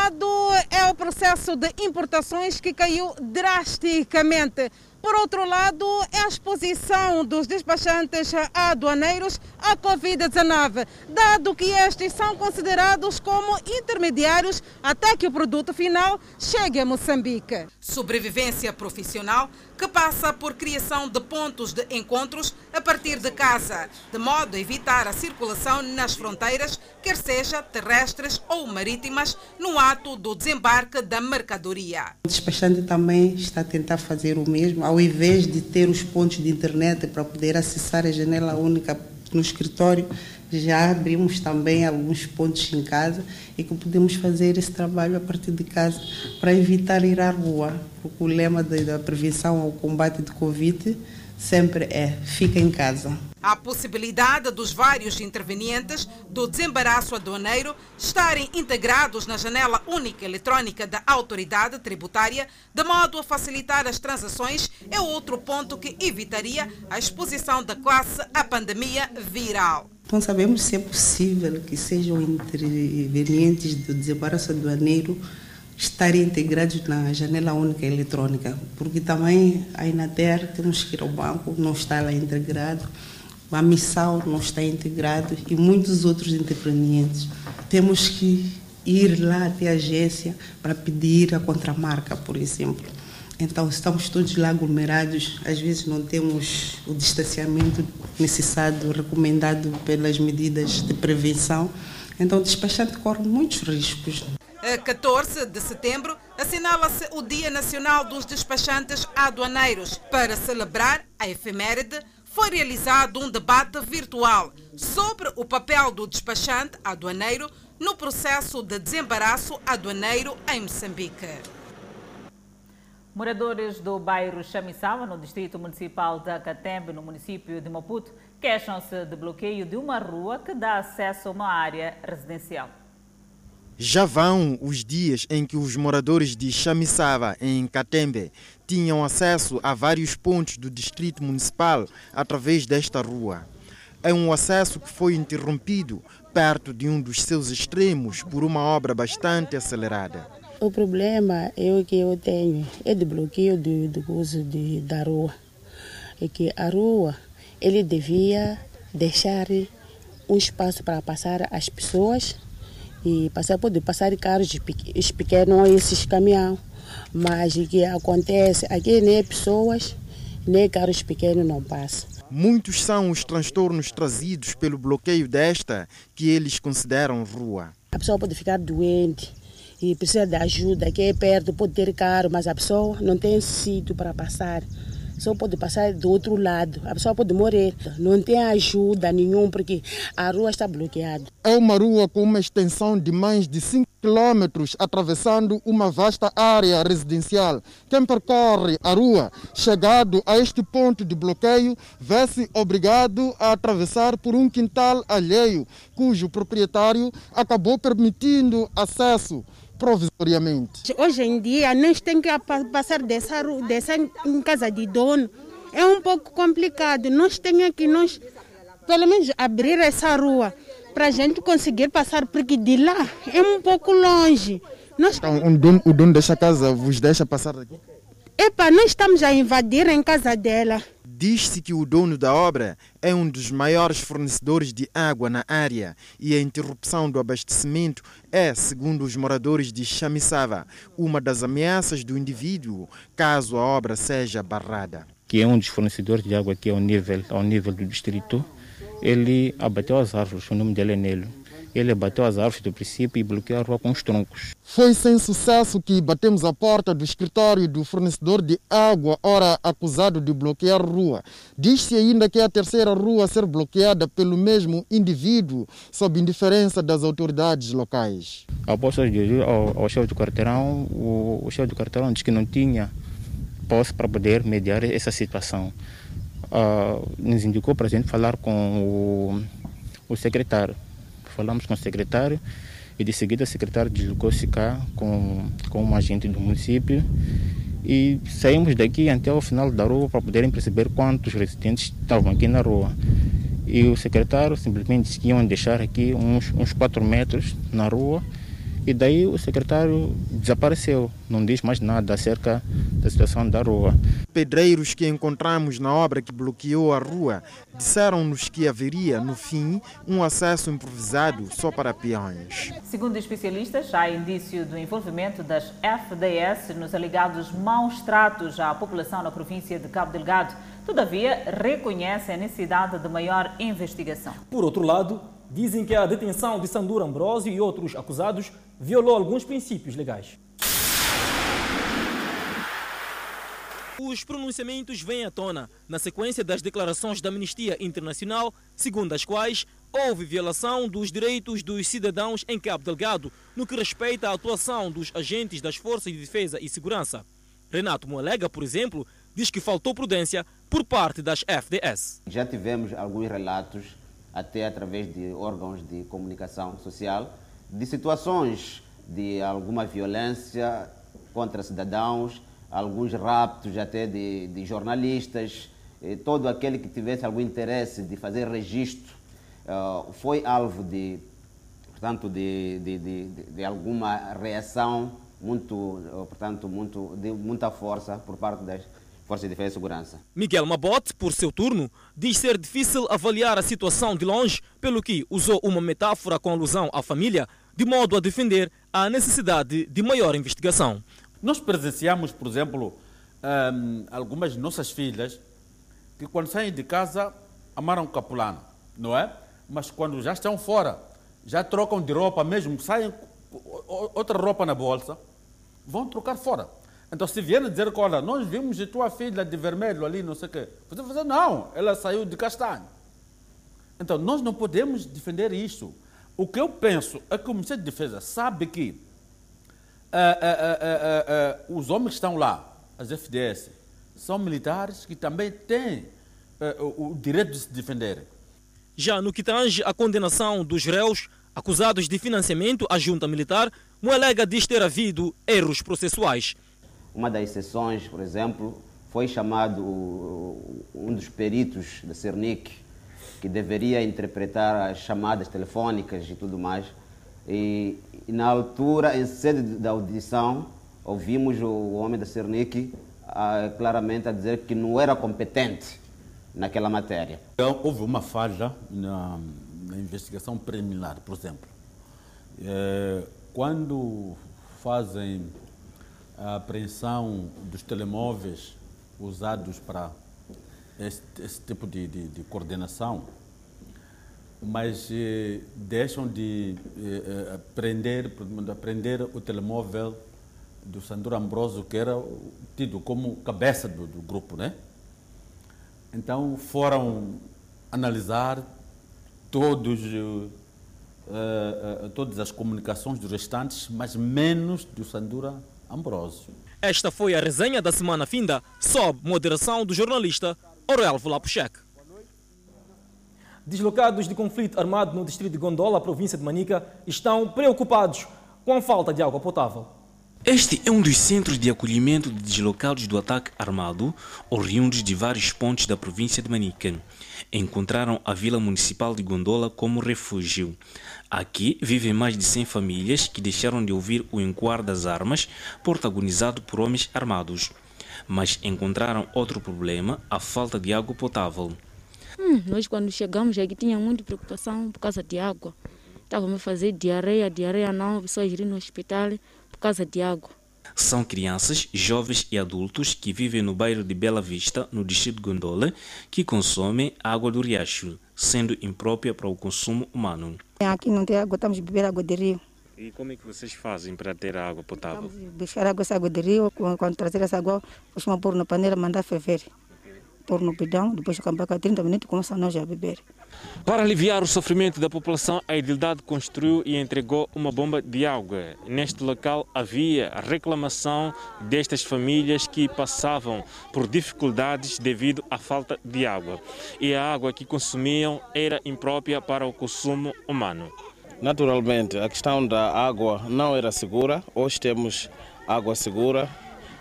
Lado, é o processo de importações que caiu drasticamente. Por outro lado, é a exposição dos despachantes aduaneiros à Covid-19, dado que estes são considerados como intermediários até que o produto final chegue a Moçambique. Sobrevivência profissional que passa por criação de pontos de encontros a partir de casa, de modo a evitar a circulação nas fronteiras, quer seja terrestres ou marítimas, no ato do desembarque da mercadoria. O despachante também está a tentar fazer o mesmo, ao invés de ter os pontos de internet para poder acessar a janela única no escritório, já abrimos também alguns pontos em casa e que podemos fazer esse trabalho a partir de casa para evitar ir à rua, porque o lema da prevenção ao combate de Covid sempre é fica em casa. A possibilidade dos vários intervenientes do desembaraço aduaneiro estarem integrados na janela única eletrónica da autoridade tributária, de modo a facilitar as transações, é outro ponto que evitaria a exposição da classe à pandemia viral. Não sabemos se é possível que sejam intervenientes do desembaraço aduaneiro estarem integrados na janela única eletrônica, porque também aí na Terra temos que ir ao banco, não está lá integrado, a missão não está integrado e muitos outros intervenientes. Temos que ir lá até a agência para pedir a contramarca, por exemplo. Então, estamos todos lá aglomerados, às vezes não temos o distanciamento necessário, recomendado pelas medidas de prevenção. Então, o despachante corre muitos riscos. A 14 de setembro assinala-se o Dia Nacional dos Despachantes Aduaneiros. Para celebrar a efeméride, foi realizado um debate virtual sobre o papel do despachante aduaneiro no processo de desembaraço aduaneiro em Moçambique. Moradores do bairro Chamiçava, no distrito municipal da Catembe, no município de Maputo, queixam-se de bloqueio de uma rua que dá acesso a uma área residencial. Já vão os dias em que os moradores de Chamiçava, em Catembe, tinham acesso a vários pontos do distrito municipal através desta rua. É um acesso que foi interrompido perto de um dos seus extremos por uma obra bastante acelerada. O problema é o que eu tenho. É de bloqueio do, do uso de, da rua. É que a rua ele devia deixar um espaço para passar as pessoas e passar pode passar carros pequenos esses caminhões mas o que acontece aqui nem pessoas nem carros pequenos não passam. Muitos são os transtornos trazidos pelo bloqueio desta que eles consideram rua. A pessoa pode ficar doente e precisa de ajuda que é perto pode ter carro mas a pessoa não tem sítio para passar só pode passar do outro lado. A pessoa pode morrer. Não tem ajuda nenhuma porque a rua está bloqueada. É uma rua com uma extensão de mais de 5 quilômetros, atravessando uma vasta área residencial. Quem percorre a rua, chegado a este ponto de bloqueio, vê-se obrigado a atravessar por um quintal alheio, cujo proprietário acabou permitindo acesso provisoriamente. Hoje em dia, nós temos que passar dessa, dessa em casa de dono. É um pouco complicado. Nós temos que, nós, pelo menos, abrir essa rua para a gente conseguir passar, porque de lá é um pouco longe. Nós... Então, o dono, o dono dessa casa vos deixa passar daqui? Epa, nós estamos a invadir em casa dela. Diz-se que o dono da obra é um dos maiores fornecedores de água na área e a interrupção do abastecimento é, segundo os moradores de Chamiçava, uma das ameaças do indivíduo caso a obra seja barrada. Que é um dos fornecedores de água aqui ao nível, ao nível do distrito, ele abateu as árvores, o nome dele é Nelo. Ele bateu as árvores do princípio e bloqueou a rua com os troncos. Foi sem sucesso que batemos a porta do escritório do fornecedor de água, ora acusado de bloquear a rua. Diz-se ainda que é a terceira rua a ser bloqueada pelo mesmo indivíduo, sob indiferença das autoridades locais. Após dirigir ao, ao chefe do quarteirão, o, o chefe do quarteirão disse que não tinha posse para poder mediar essa situação. Uh, nos indicou para a gente falar com o, o secretário falamos com o secretário e de seguida o secretário deslocou-se cá com, com um agente do município e saímos daqui até o final da rua para poderem perceber quantos residentes estavam aqui na rua. E o secretário simplesmente disse que iam deixar aqui uns, uns 4 metros na rua e daí o secretário desapareceu, não diz mais nada acerca da situação da rua. Pedreiros que encontramos na obra que bloqueou a rua disseram-nos que haveria, no fim, um acesso improvisado só para peões. Segundo especialistas, há indício do envolvimento das FDS nos alegados maus tratos à população na província de Cabo Delgado. Todavia, reconhece a necessidade de maior investigação. Por outro lado, dizem que a detenção de Sandura Ambrosio e outros acusados violou alguns princípios legais. Os pronunciamentos vêm à tona na sequência das declarações da Amnistia Internacional, segundo as quais houve violação dos direitos dos cidadãos em Cabo Delgado no que respeita à atuação dos agentes das Forças de Defesa e Segurança. Renato Moalega, por exemplo, diz que faltou prudência por parte das FDS. Já tivemos alguns relatos, até através de órgãos de comunicação social, de situações de alguma violência contra cidadãos, alguns raptos até de, de jornalistas, todo aquele que tivesse algum interesse de fazer registro uh, foi alvo de, portanto, de, de, de, de alguma reação muito, uh, portanto, muito, de muita força por parte das Forças de Defesa e Segurança. Miguel Mabote, por seu turno, diz ser difícil avaliar a situação de longe, pelo que usou uma metáfora com alusão à família, de modo a defender a necessidade de maior investigação. Nós presenciamos, por exemplo, um, algumas nossas filhas que quando saem de casa amaram capulana, não é? Mas quando já estão fora, já trocam de roupa mesmo, saem outra roupa na bolsa, vão trocar fora. Então, se vierem dizer que, olha, nós vimos a tua filha de vermelho ali, não sei o quê, você vai dizer, não, ela saiu de castanho. Então, nós não podemos defender isso. O que eu penso é que o Ministério de Defesa sabe que uh, uh, uh, os homens que estão lá, as FDS, são militares que também têm o direito de se defenderem. Já no que tange a condenação dos réus acusados de financiamento à junta militar, Moelega diz ter havido erros processuais. Uma das sessões, por exemplo, foi chamado um dos peritos da Cernic, que deveria interpretar as chamadas telefônicas e tudo mais. E, e na altura, em sede da audição, ouvimos o homem da Cernic a, claramente a dizer que não era competente naquela matéria. Então, houve uma falha na, na investigação preliminar, por exemplo. É, quando fazem a apreensão dos telemóveis usados para esse, esse tipo de, de, de, coordenação, mas eh, deixam de eh, prender, prender o telemóvel do Sandro Ambroso, que era tido como cabeça do, do grupo, né? Então foram analisar todos, uh, uh, todas as comunicações dos restantes, mas menos do Sandura Ambrosio. Esta foi a resenha da semana finda, sob moderação do jornalista Aurélio Lapuchek. Deslocados de conflito armado no distrito de Gondola, província de Manica, estão preocupados com a falta de água potável. Este é um dos centros de acolhimento de deslocados do ataque armado, oriundos de vários pontos da província de Manica. Encontraram a Vila Municipal de Gondola como refúgio. Aqui vivem mais de 100 famílias que deixaram de ouvir o encoar das armas protagonizado por homens armados. Mas encontraram outro problema, a falta de água potável. Hum, nós quando chegamos aqui tinha muita preocupação por causa de água. Estávamos a fazer diarreia, diarreia não, pessoas irem no hospital por causa de água. São crianças, jovens e adultos que vivem no bairro de Bela Vista, no distrito de Gondola, que consomem água do riacho, sendo imprópria para o consumo humano. aqui, não tem água, estamos a beber água de rio. E como é que vocês fazem para ter água potável? Buscar água, essa água de rio, quando, trazer essa água, costuma pôr na panela, mandar ferver. Pôr no bidão, depois acabar com 30 minutos, começa nós a beber. Para aliviar o sofrimento da população, a Edildade construiu e entregou uma bomba de água. Neste local havia a reclamação destas famílias que passavam por dificuldades devido à falta de água. E a água que consumiam era imprópria para o consumo humano. Naturalmente, a questão da água não era segura. Hoje temos água segura,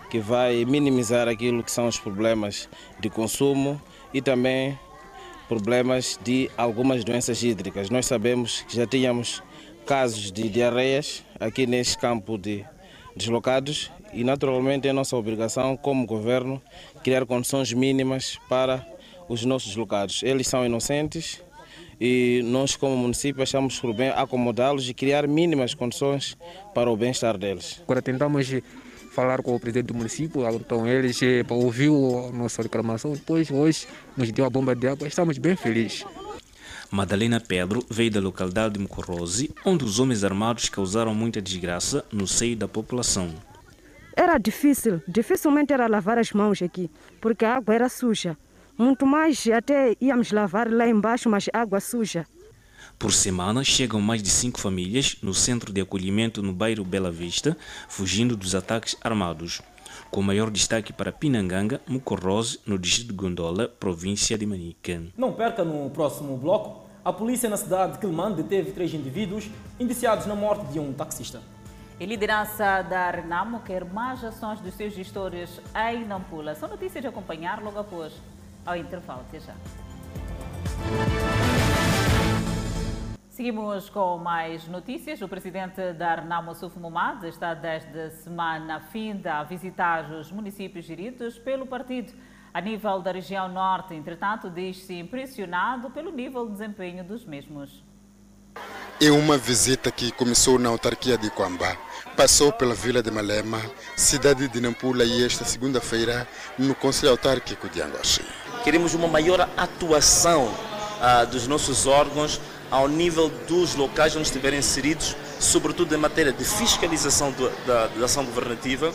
que vai minimizar aquilo que são os problemas de consumo e também problemas de algumas doenças hídricas. Nós sabemos que já tínhamos casos de diarreias aqui neste campo de deslocados e naturalmente é nossa obrigação como governo criar condições mínimas para os nossos deslocados. Eles são inocentes e nós como município achamos por bem acomodá-los e criar mínimas condições para o bem-estar deles. Agora tentamos falar com o presidente do município, então ele ouviu a nossa reclamação, depois hoje nos deu a bomba de água, estamos bem felizes. Madalena Pedro veio da localidade de Mocorrose, onde os homens armados causaram muita desgraça no seio da população. Era difícil, dificilmente era lavar as mãos aqui, porque a água era suja. Muito mais, até íamos lavar lá embaixo, mas água suja. Por semana, chegam mais de cinco famílias no centro de acolhimento no bairro Bela Vista, fugindo dos ataques armados. Com maior destaque para Pinanganga, Mucorrose, no distrito de Gondola, província de Manica. Não perca no próximo bloco. A polícia na cidade de Quilman deteve três indivíduos indiciados na morte de um taxista. A liderança da Renamo quer mais ações dos seus gestores em Nampula. São notícias de acompanhar logo após ao intervalo. Até já. Seguimos com mais notícias. O presidente da Arnamo Suf Momad está desde semana finda a visitar os municípios geridos pelo partido. A nível da região norte, entretanto, diz-se impressionado pelo nível de desempenho dos mesmos. É uma visita que começou na autarquia de Quamba, passou pela vila de Malema, cidade de Nampula e esta segunda-feira no Conselho Autárquico de Angoche. Queremos uma maior atuação ah, dos nossos órgãos ao nível dos locais onde estiverem inseridos, sobretudo em matéria de fiscalização do, da, da, ação governativa,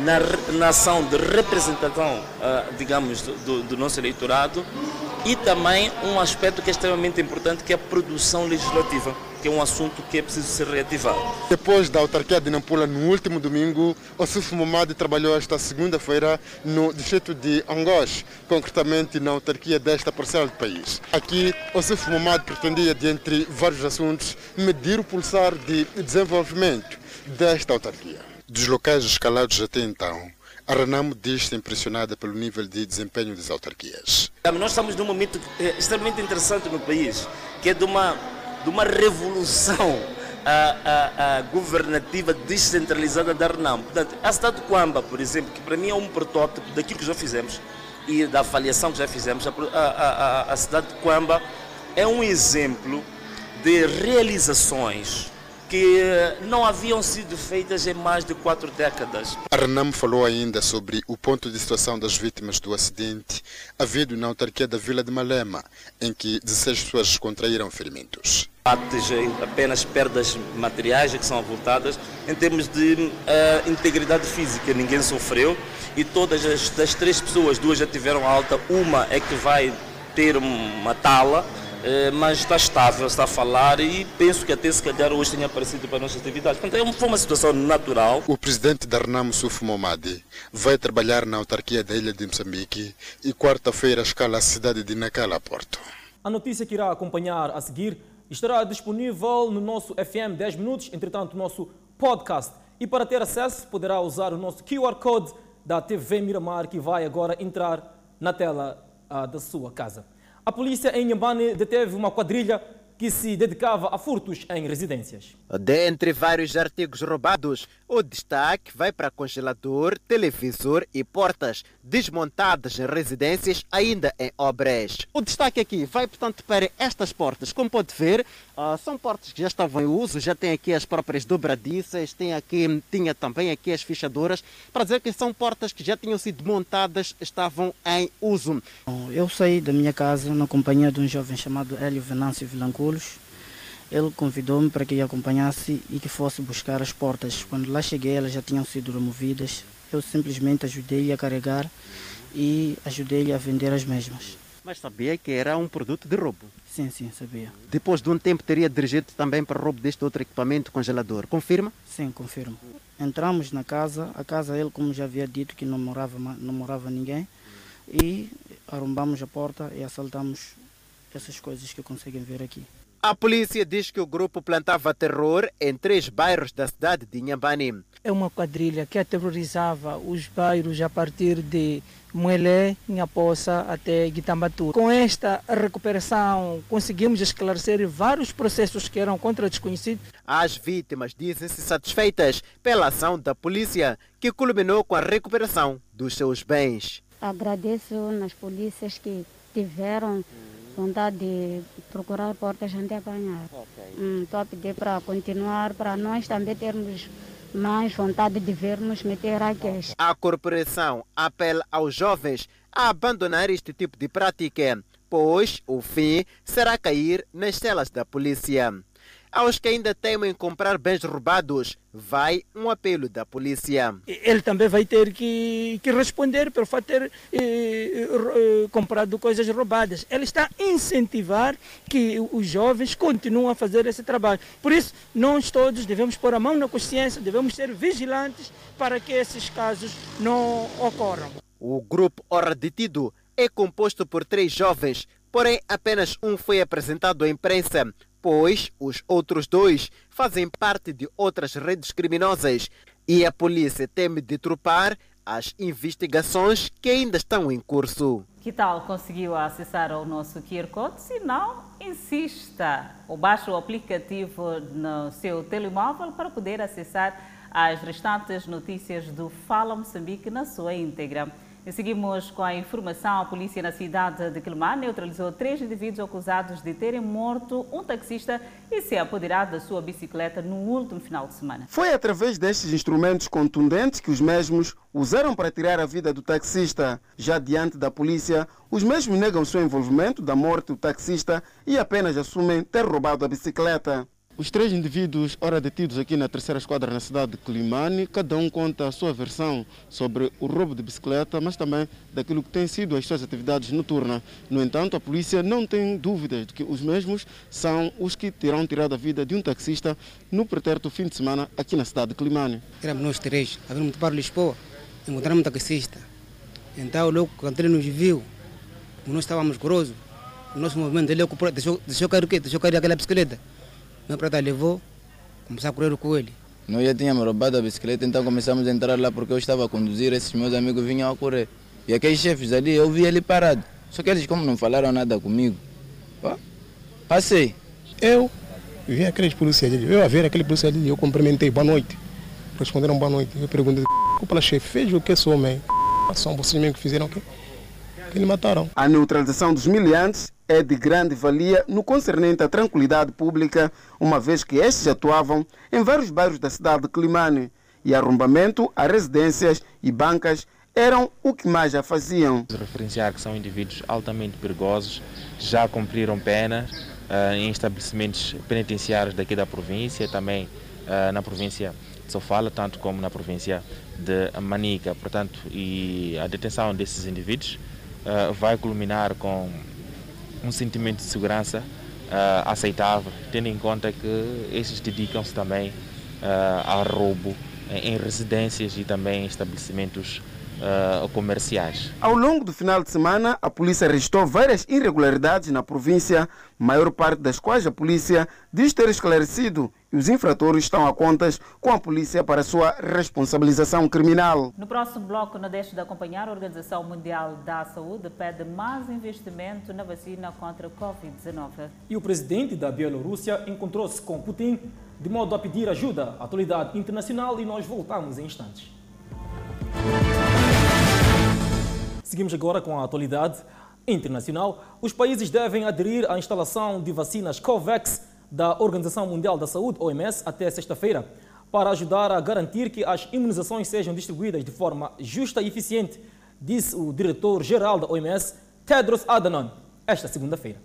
na, na ação de representação, uh, digamos, do, do, nosso eleitorado e também um aspecto que é extremamente importante, que é a produção legislativa que é um assunto que é preciso ser reativado. Depois da autarquia de Nampula, no último domingo, o Suf Momad trabalhou esta segunda-feira no distrito de Angos, concretamente na autarquia desta parcela do país. Aqui, o Suf Momad pretendia, dentre vários assuntos, medir o pulsar de desenvolvimento desta autarquia. Dos locais escalados até então, a Renamo diz-se impressionada pelo nível de desempenho das autarquias. Nós estamos num momento eh, extremamente interessante no país, que é de uma de uma revolução a, a, a governativa descentralizada da Renam. Portanto, a cidade de Coamba, por exemplo, que para mim é um protótipo daquilo que já fizemos e da avaliação que já fizemos, a, a, cidade de Coamba é um exemplo de realizações que não haviam sido feitas em mais de quatro décadas. A Renam falou ainda sobre o ponto de situação das vítimas do acidente havido na autarquia da Vila de Malema, em que 16 pessoas contraíram ferimentos. Apenas perdas materiais que são avultadas. Em termos de uh, integridade física, ninguém sofreu e todas as das três pessoas, duas já tiveram alta, uma é que vai ter uma tala eh, mas está estável, está a falar e penso que até se calhar hoje tenha aparecido para as nossas atividades. Portanto, é foi uma situação natural. O presidente da Renamo Suf Momadi vai trabalhar na autarquia da ilha de Moçambique e quarta-feira escala a cidade de Nacala, Porto. A notícia que irá acompanhar a seguir estará disponível no nosso FM 10 Minutos, entretanto, o nosso podcast. E para ter acesso, poderá usar o nosso QR Code da TV Miramar, que vai agora entrar na tela ah, da sua casa. A polícia em Nhambane deteve uma quadrilha que se dedicava a furtos em residências. Dentre vários artigos roubados, o destaque vai para congelador, televisor e portas desmontadas em residências ainda em obras. O destaque aqui vai, portanto, para estas portas. Como pode ver, uh, são portas que já estavam em uso, já tem aqui as próprias dobradiças, tem aqui, tinha também aqui as fechaduras, para dizer que são portas que já tinham sido montadas, estavam em uso. Eu saí da minha casa na companhia de um jovem chamado Hélio Venâncio Vilanculos ele convidou-me para que eu acompanhasse e que fosse buscar as portas. Quando lá cheguei, elas já tinham sido removidas. Eu simplesmente ajudei-lhe a carregar e ajudei-lhe a vender as mesmas. Mas sabia que era um produto de roubo? Sim, sim, sabia. Depois de um tempo teria dirigido também para roubo deste outro equipamento congelador. Confirma? Sim, confirmo. Entramos na casa, a casa ele, como já havia dito, que não morava, não morava ninguém, e arrombamos a porta e assaltamos essas coisas que conseguem ver aqui. A polícia diz que o grupo plantava terror em três bairros da cidade de Inhambane. É uma quadrilha que aterrorizava os bairros a partir de Moelé, Inhapoça até Guitambatu. Com esta recuperação, conseguimos esclarecer vários processos que eram contra desconhecidos. As vítimas dizem-se satisfeitas pela ação da polícia, que culminou com a recuperação dos seus bens. Agradeço nas polícias que tiveram vontade de procurar portas onde apanhar. Estou hum, a pedir para continuar, para nós também termos mais vontade de vermos meter raquete. A corporação apela aos jovens a abandonar este tipo de prática, pois o fim será cair nas celas da polícia. Aos que ainda temem comprar bens roubados, vai um apelo da polícia. Ele também vai ter que, que responder pelo fato de ter eh, eh, comprado coisas roubadas. Ele está a incentivar que os jovens continuem a fazer esse trabalho. Por isso, nós todos devemos pôr a mão na consciência, devemos ser vigilantes para que esses casos não ocorram. O grupo Hora Detido é composto por três jovens, porém apenas um foi apresentado à imprensa pois os outros dois fazem parte de outras redes criminosas e a polícia teme detrupar as investigações que ainda estão em curso. Que tal conseguiu acessar ao nosso QR Code? Se não, insista ou baixe o aplicativo no seu telemóvel para poder acessar as restantes notícias do Fala Moçambique na sua íntegra. E seguimos com a informação. A polícia na cidade de Quilomar neutralizou três indivíduos acusados de terem morto um taxista e se apoderado da sua bicicleta no último final de semana. Foi através destes instrumentos contundentes que os mesmos usaram para tirar a vida do taxista. Já diante da polícia, os mesmos negam seu envolvimento da morte do taxista e apenas assumem ter roubado a bicicleta. Os três indivíduos, ora detidos aqui na terceira esquadra na cidade de Climane, cada um conta a sua versão sobre o roubo de bicicleta, mas também daquilo que tem sido as suas atividades noturnas. No entanto, a polícia não tem dúvidas de que os mesmos são os que terão tirado a vida de um taxista no pretérito fim de semana aqui na cidade de Climane. Éramos nós três, a vir para Lisboa, encontramos um taxista. Então, logo quando ele nos viu, nós estávamos grosos, o nosso movimento, ele deixou, deixou cair o quê? Deixou cair aquela bicicleta. Meu prata levou, começar a correr com ele. Nós já tínhamos roubado a bicicleta, então começamos a entrar lá porque eu estava a conduzir, esses meus amigos vinham a correr. E aqueles chefes ali, eu vi ele parado. Só que eles como não falaram nada comigo, passei. Eu vi aqueles policiais ali, eu a ver aquele policial ali, eu cumprimentei, boa noite. Responderam boa noite. Eu perguntei, culpa chefe, fez o que sou homem? São vocês mesmo que fizeram o quê? Que ele mataram. A neutralização dos miliantes é de grande valia no concernente à tranquilidade pública, uma vez que estes atuavam em vários bairros da cidade de Climane e arrombamento a residências e bancas eram o que mais já faziam. Referenciar que são indivíduos altamente perigosos, já cumpriram pena uh, em estabelecimentos penitenciários daqui da província, também uh, na província de Sofala, tanto como na província de Manica. Portanto, e a detenção desses indivíduos uh, vai culminar com um sentimento de segurança uh, aceitável, tendo em conta que esses dedicam-se também uh, ao roubo em, em, residências e também em estabelecimentos uh, comerciais. Ao longo do final de semana, a polícia registrou várias irregularidades na província, maior parte das quais a polícia diz ter esclarecido e os infratores estão a contas com a polícia para sua responsabilização criminal. No próximo bloco, não deixe de acompanhar a Organização Mundial da Saúde pede mais investimento na vacina contra a Covid-19. E o presidente da Bielorrússia encontrou-se com Putin de modo a pedir ajuda à atualidade internacional e nós voltamos em instantes. Seguimos agora com a atualidade internacional. Os países devem aderir à instalação de vacinas COVAX da Organização Mundial da Saúde, OMS, até sexta-feira, para ajudar a garantir que as imunizações sejam distribuídas de forma justa e eficiente, disse o diretor-geral da OMS, Tedros Adhanom, esta segunda-feira.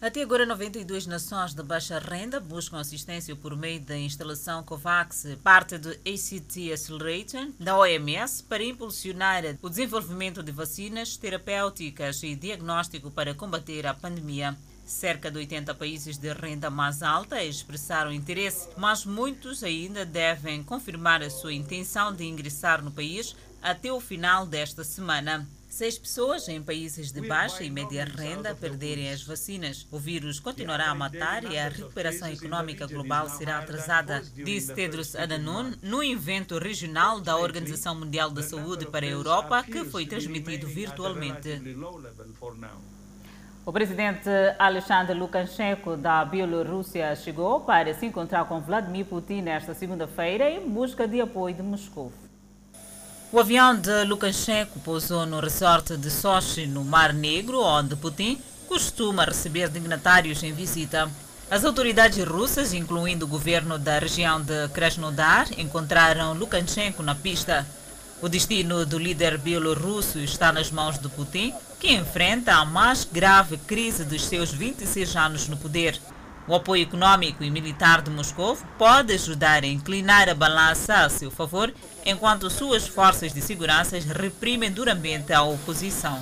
Até agora, 92 nações de baixa renda buscam assistência por meio da instalação COVAX, parte do ACT Accelerator da OMS, para impulsionar o desenvolvimento de vacinas terapêuticas e diagnóstico para combater a pandemia. Cerca de 80 países de renda mais alta expressaram interesse, mas muitos ainda devem confirmar a sua intenção de ingressar no país até o final desta semana. Seis pessoas em países de baixa e média renda perderem as vacinas. O vírus continuará a matar e a recuperação econômica global será atrasada, disse Tedros Adhanom no evento regional da Organização Mundial da Saúde para a Europa, que foi transmitido virtualmente. O presidente Alexander Lukashenko da Bielorrússia chegou para se encontrar com Vladimir Putin nesta segunda-feira em busca de apoio de Moscou. O avião de Lukashenko pousou no resort de Sochi, no Mar Negro, onde Putin costuma receber dignatários em visita. As autoridades russas, incluindo o governo da região de Krasnodar, encontraram Lukashenko na pista. O destino do líder bielorrusso está nas mãos de Putin, que enfrenta a mais grave crise dos seus 26 anos no poder. O apoio econômico e militar de Moscou pode ajudar a inclinar a balança a seu favor, enquanto suas forças de segurança reprimem duramente a oposição.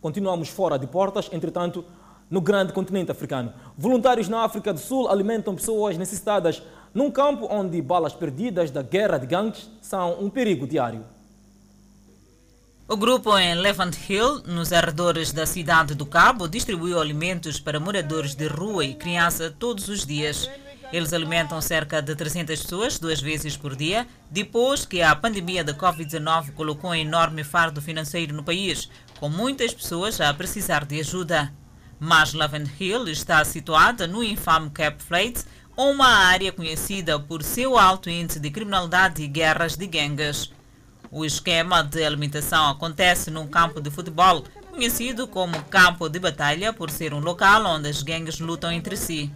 Continuamos fora de portas, entretanto, no grande continente africano. Voluntários na África do Sul alimentam pessoas necessitadas num campo onde balas perdidas da guerra de gangues são um perigo diário. O grupo em Levant Hill, nos arredores da cidade do Cabo, distribuiu alimentos para moradores de rua e criança todos os dias. Eles alimentam cerca de 300 pessoas duas vezes por dia, depois que a pandemia da Covid-19 colocou um enorme fardo financeiro no país, com muitas pessoas a precisar de ajuda. Mas Levant Hill está situada no infame Cap Fleet, uma área conhecida por seu alto índice de criminalidade e guerras de gangues. O esquema de alimentação acontece num campo de futebol, conhecido como campo de batalha por ser um local onde as gangues lutam entre si.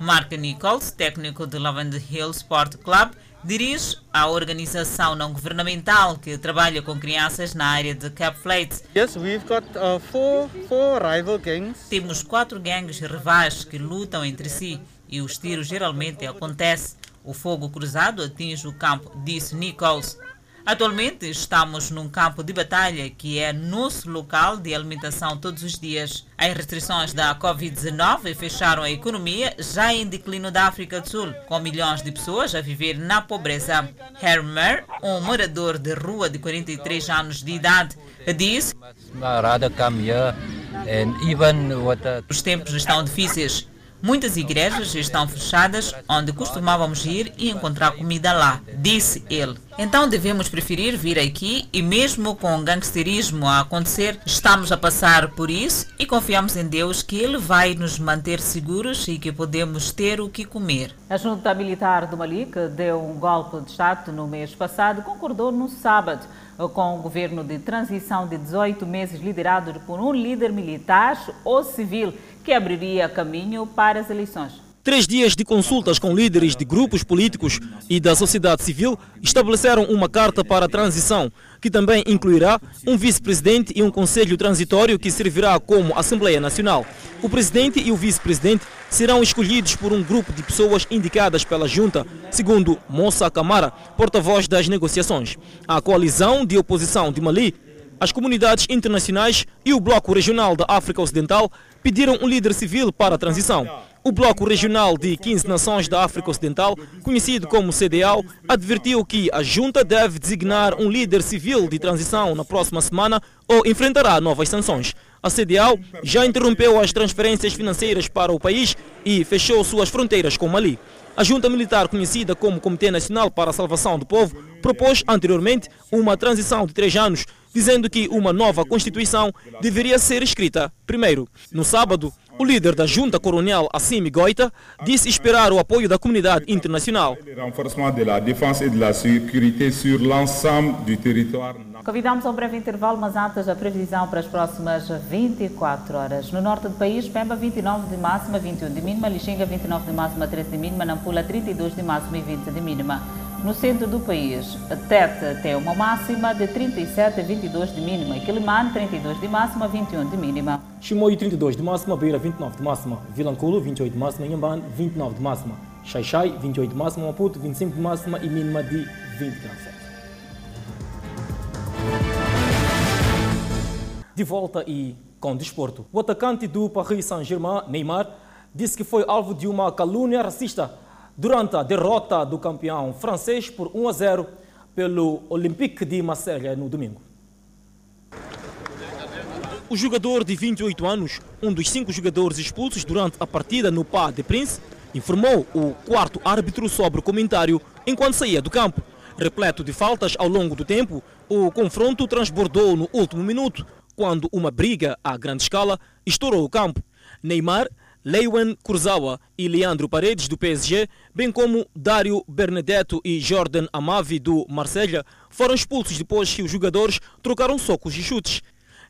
Mark Nichols, técnico do Lavender Hill Sport Club, dirige a organização não governamental que trabalha com crianças na área de Cap Fleet. Yes, we've got uh, four, four rival gangs. Temos quatro gangues rivais que lutam entre si e os tiros geralmente acontecem. O fogo cruzado atinge o campo, disse Nichols. Atualmente estamos num campo de batalha que é nosso local de alimentação todos os dias. As restrições da Covid-19 fecharam a economia já em declínio da África do Sul, com milhões de pessoas a viver na pobreza. Hermer, um morador de rua de 43 anos de idade, disse: Os tempos estão difíceis. Muitas igrejas estão fechadas onde costumávamos ir e encontrar comida lá, disse ele. Então devemos preferir vir aqui e mesmo com o gangsterismo a acontecer, estamos a passar por isso e confiamos em Deus que Ele vai nos manter seguros e que podemos ter o que comer. A junta militar do Mali, que deu um golpe de Estado no mês passado, concordou no sábado com o governo de transição de 18 meses liderado por um líder militar ou civil que abriria caminho para as eleições. Três dias de consultas com líderes de grupos políticos e da sociedade civil estabeleceram uma carta para a transição, que também incluirá um vice-presidente e um conselho transitório que servirá como Assembleia Nacional. O presidente e o vice-presidente serão escolhidos por um grupo de pessoas indicadas pela junta, segundo Moça Camara, porta-voz das negociações. A coalizão de oposição de Mali as comunidades internacionais e o Bloco Regional da África Ocidental pediram um líder civil para a transição. O Bloco Regional de 15 Nações da África Ocidental, conhecido como CDAO, advertiu que a junta deve designar um líder civil de transição na próxima semana ou enfrentará novas sanções. A CDAO já interrompeu as transferências financeiras para o país e fechou suas fronteiras com Mali. A junta militar, conhecida como Comitê Nacional para a Salvação do Povo, propôs anteriormente uma transição de três anos, dizendo que uma nova Constituição deveria ser escrita primeiro. No sábado, o líder da junta coronel Assimi Goita disse esperar o apoio da comunidade internacional. Convidamos a um breve intervalo, mas antes a previsão para as próximas 24 horas. No norte do país, Pemba 29 de máxima, 21 de mínima, Lixinga 29 de máxima, 13 de mínima, Nampula 32 de máxima e 20 de mínima. No centro do país, Tete tem uma máxima de 37 a 22 de mínima Quilimane 32 de máxima, 21 de mínima. Chimoio 32 de máxima, Beira 29 de máxima, Vilanculo 28 de máxima, Inhambane 29 de máxima, Xaixai 28 de máxima, Maputo 25 de máxima e mínima de 20 graus. De volta e com desporto. O atacante do Paris Saint-Germain, Neymar, disse que foi alvo de uma calúnia racista durante a derrota do campeão francês por 1 a 0 pelo Olympique de Marselha no domingo. O jogador de 28 anos, um dos cinco jogadores expulsos durante a partida no Pas de Prince, informou o quarto árbitro sobre o comentário enquanto saía do campo. Repleto de faltas ao longo do tempo, o confronto transbordou no último minuto, quando uma briga a grande escala estourou o campo. Neymar, Leiwen Kurzawa e Leandro Paredes do PSG, bem como Dário Benedetto e Jordan Amavi do Marselha, foram expulsos depois que os jogadores trocaram socos e chutes.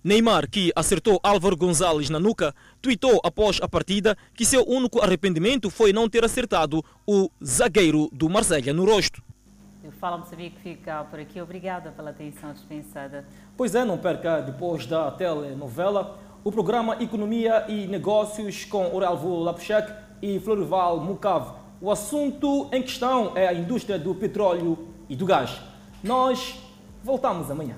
Neymar, que acertou Álvaro Gonzalez na nuca, tweetou após a partida que seu único arrependimento foi não ter acertado o zagueiro do Marselha no rosto. Eu Fala Moçambique fica por aqui. Obrigada pela atenção dispensada. Pois é, não perca depois da telenovela o programa Economia e Negócios com Orelvo Lapuchek e Florival Mucave. O assunto em questão é a indústria do petróleo e do gás. Nós voltamos amanhã.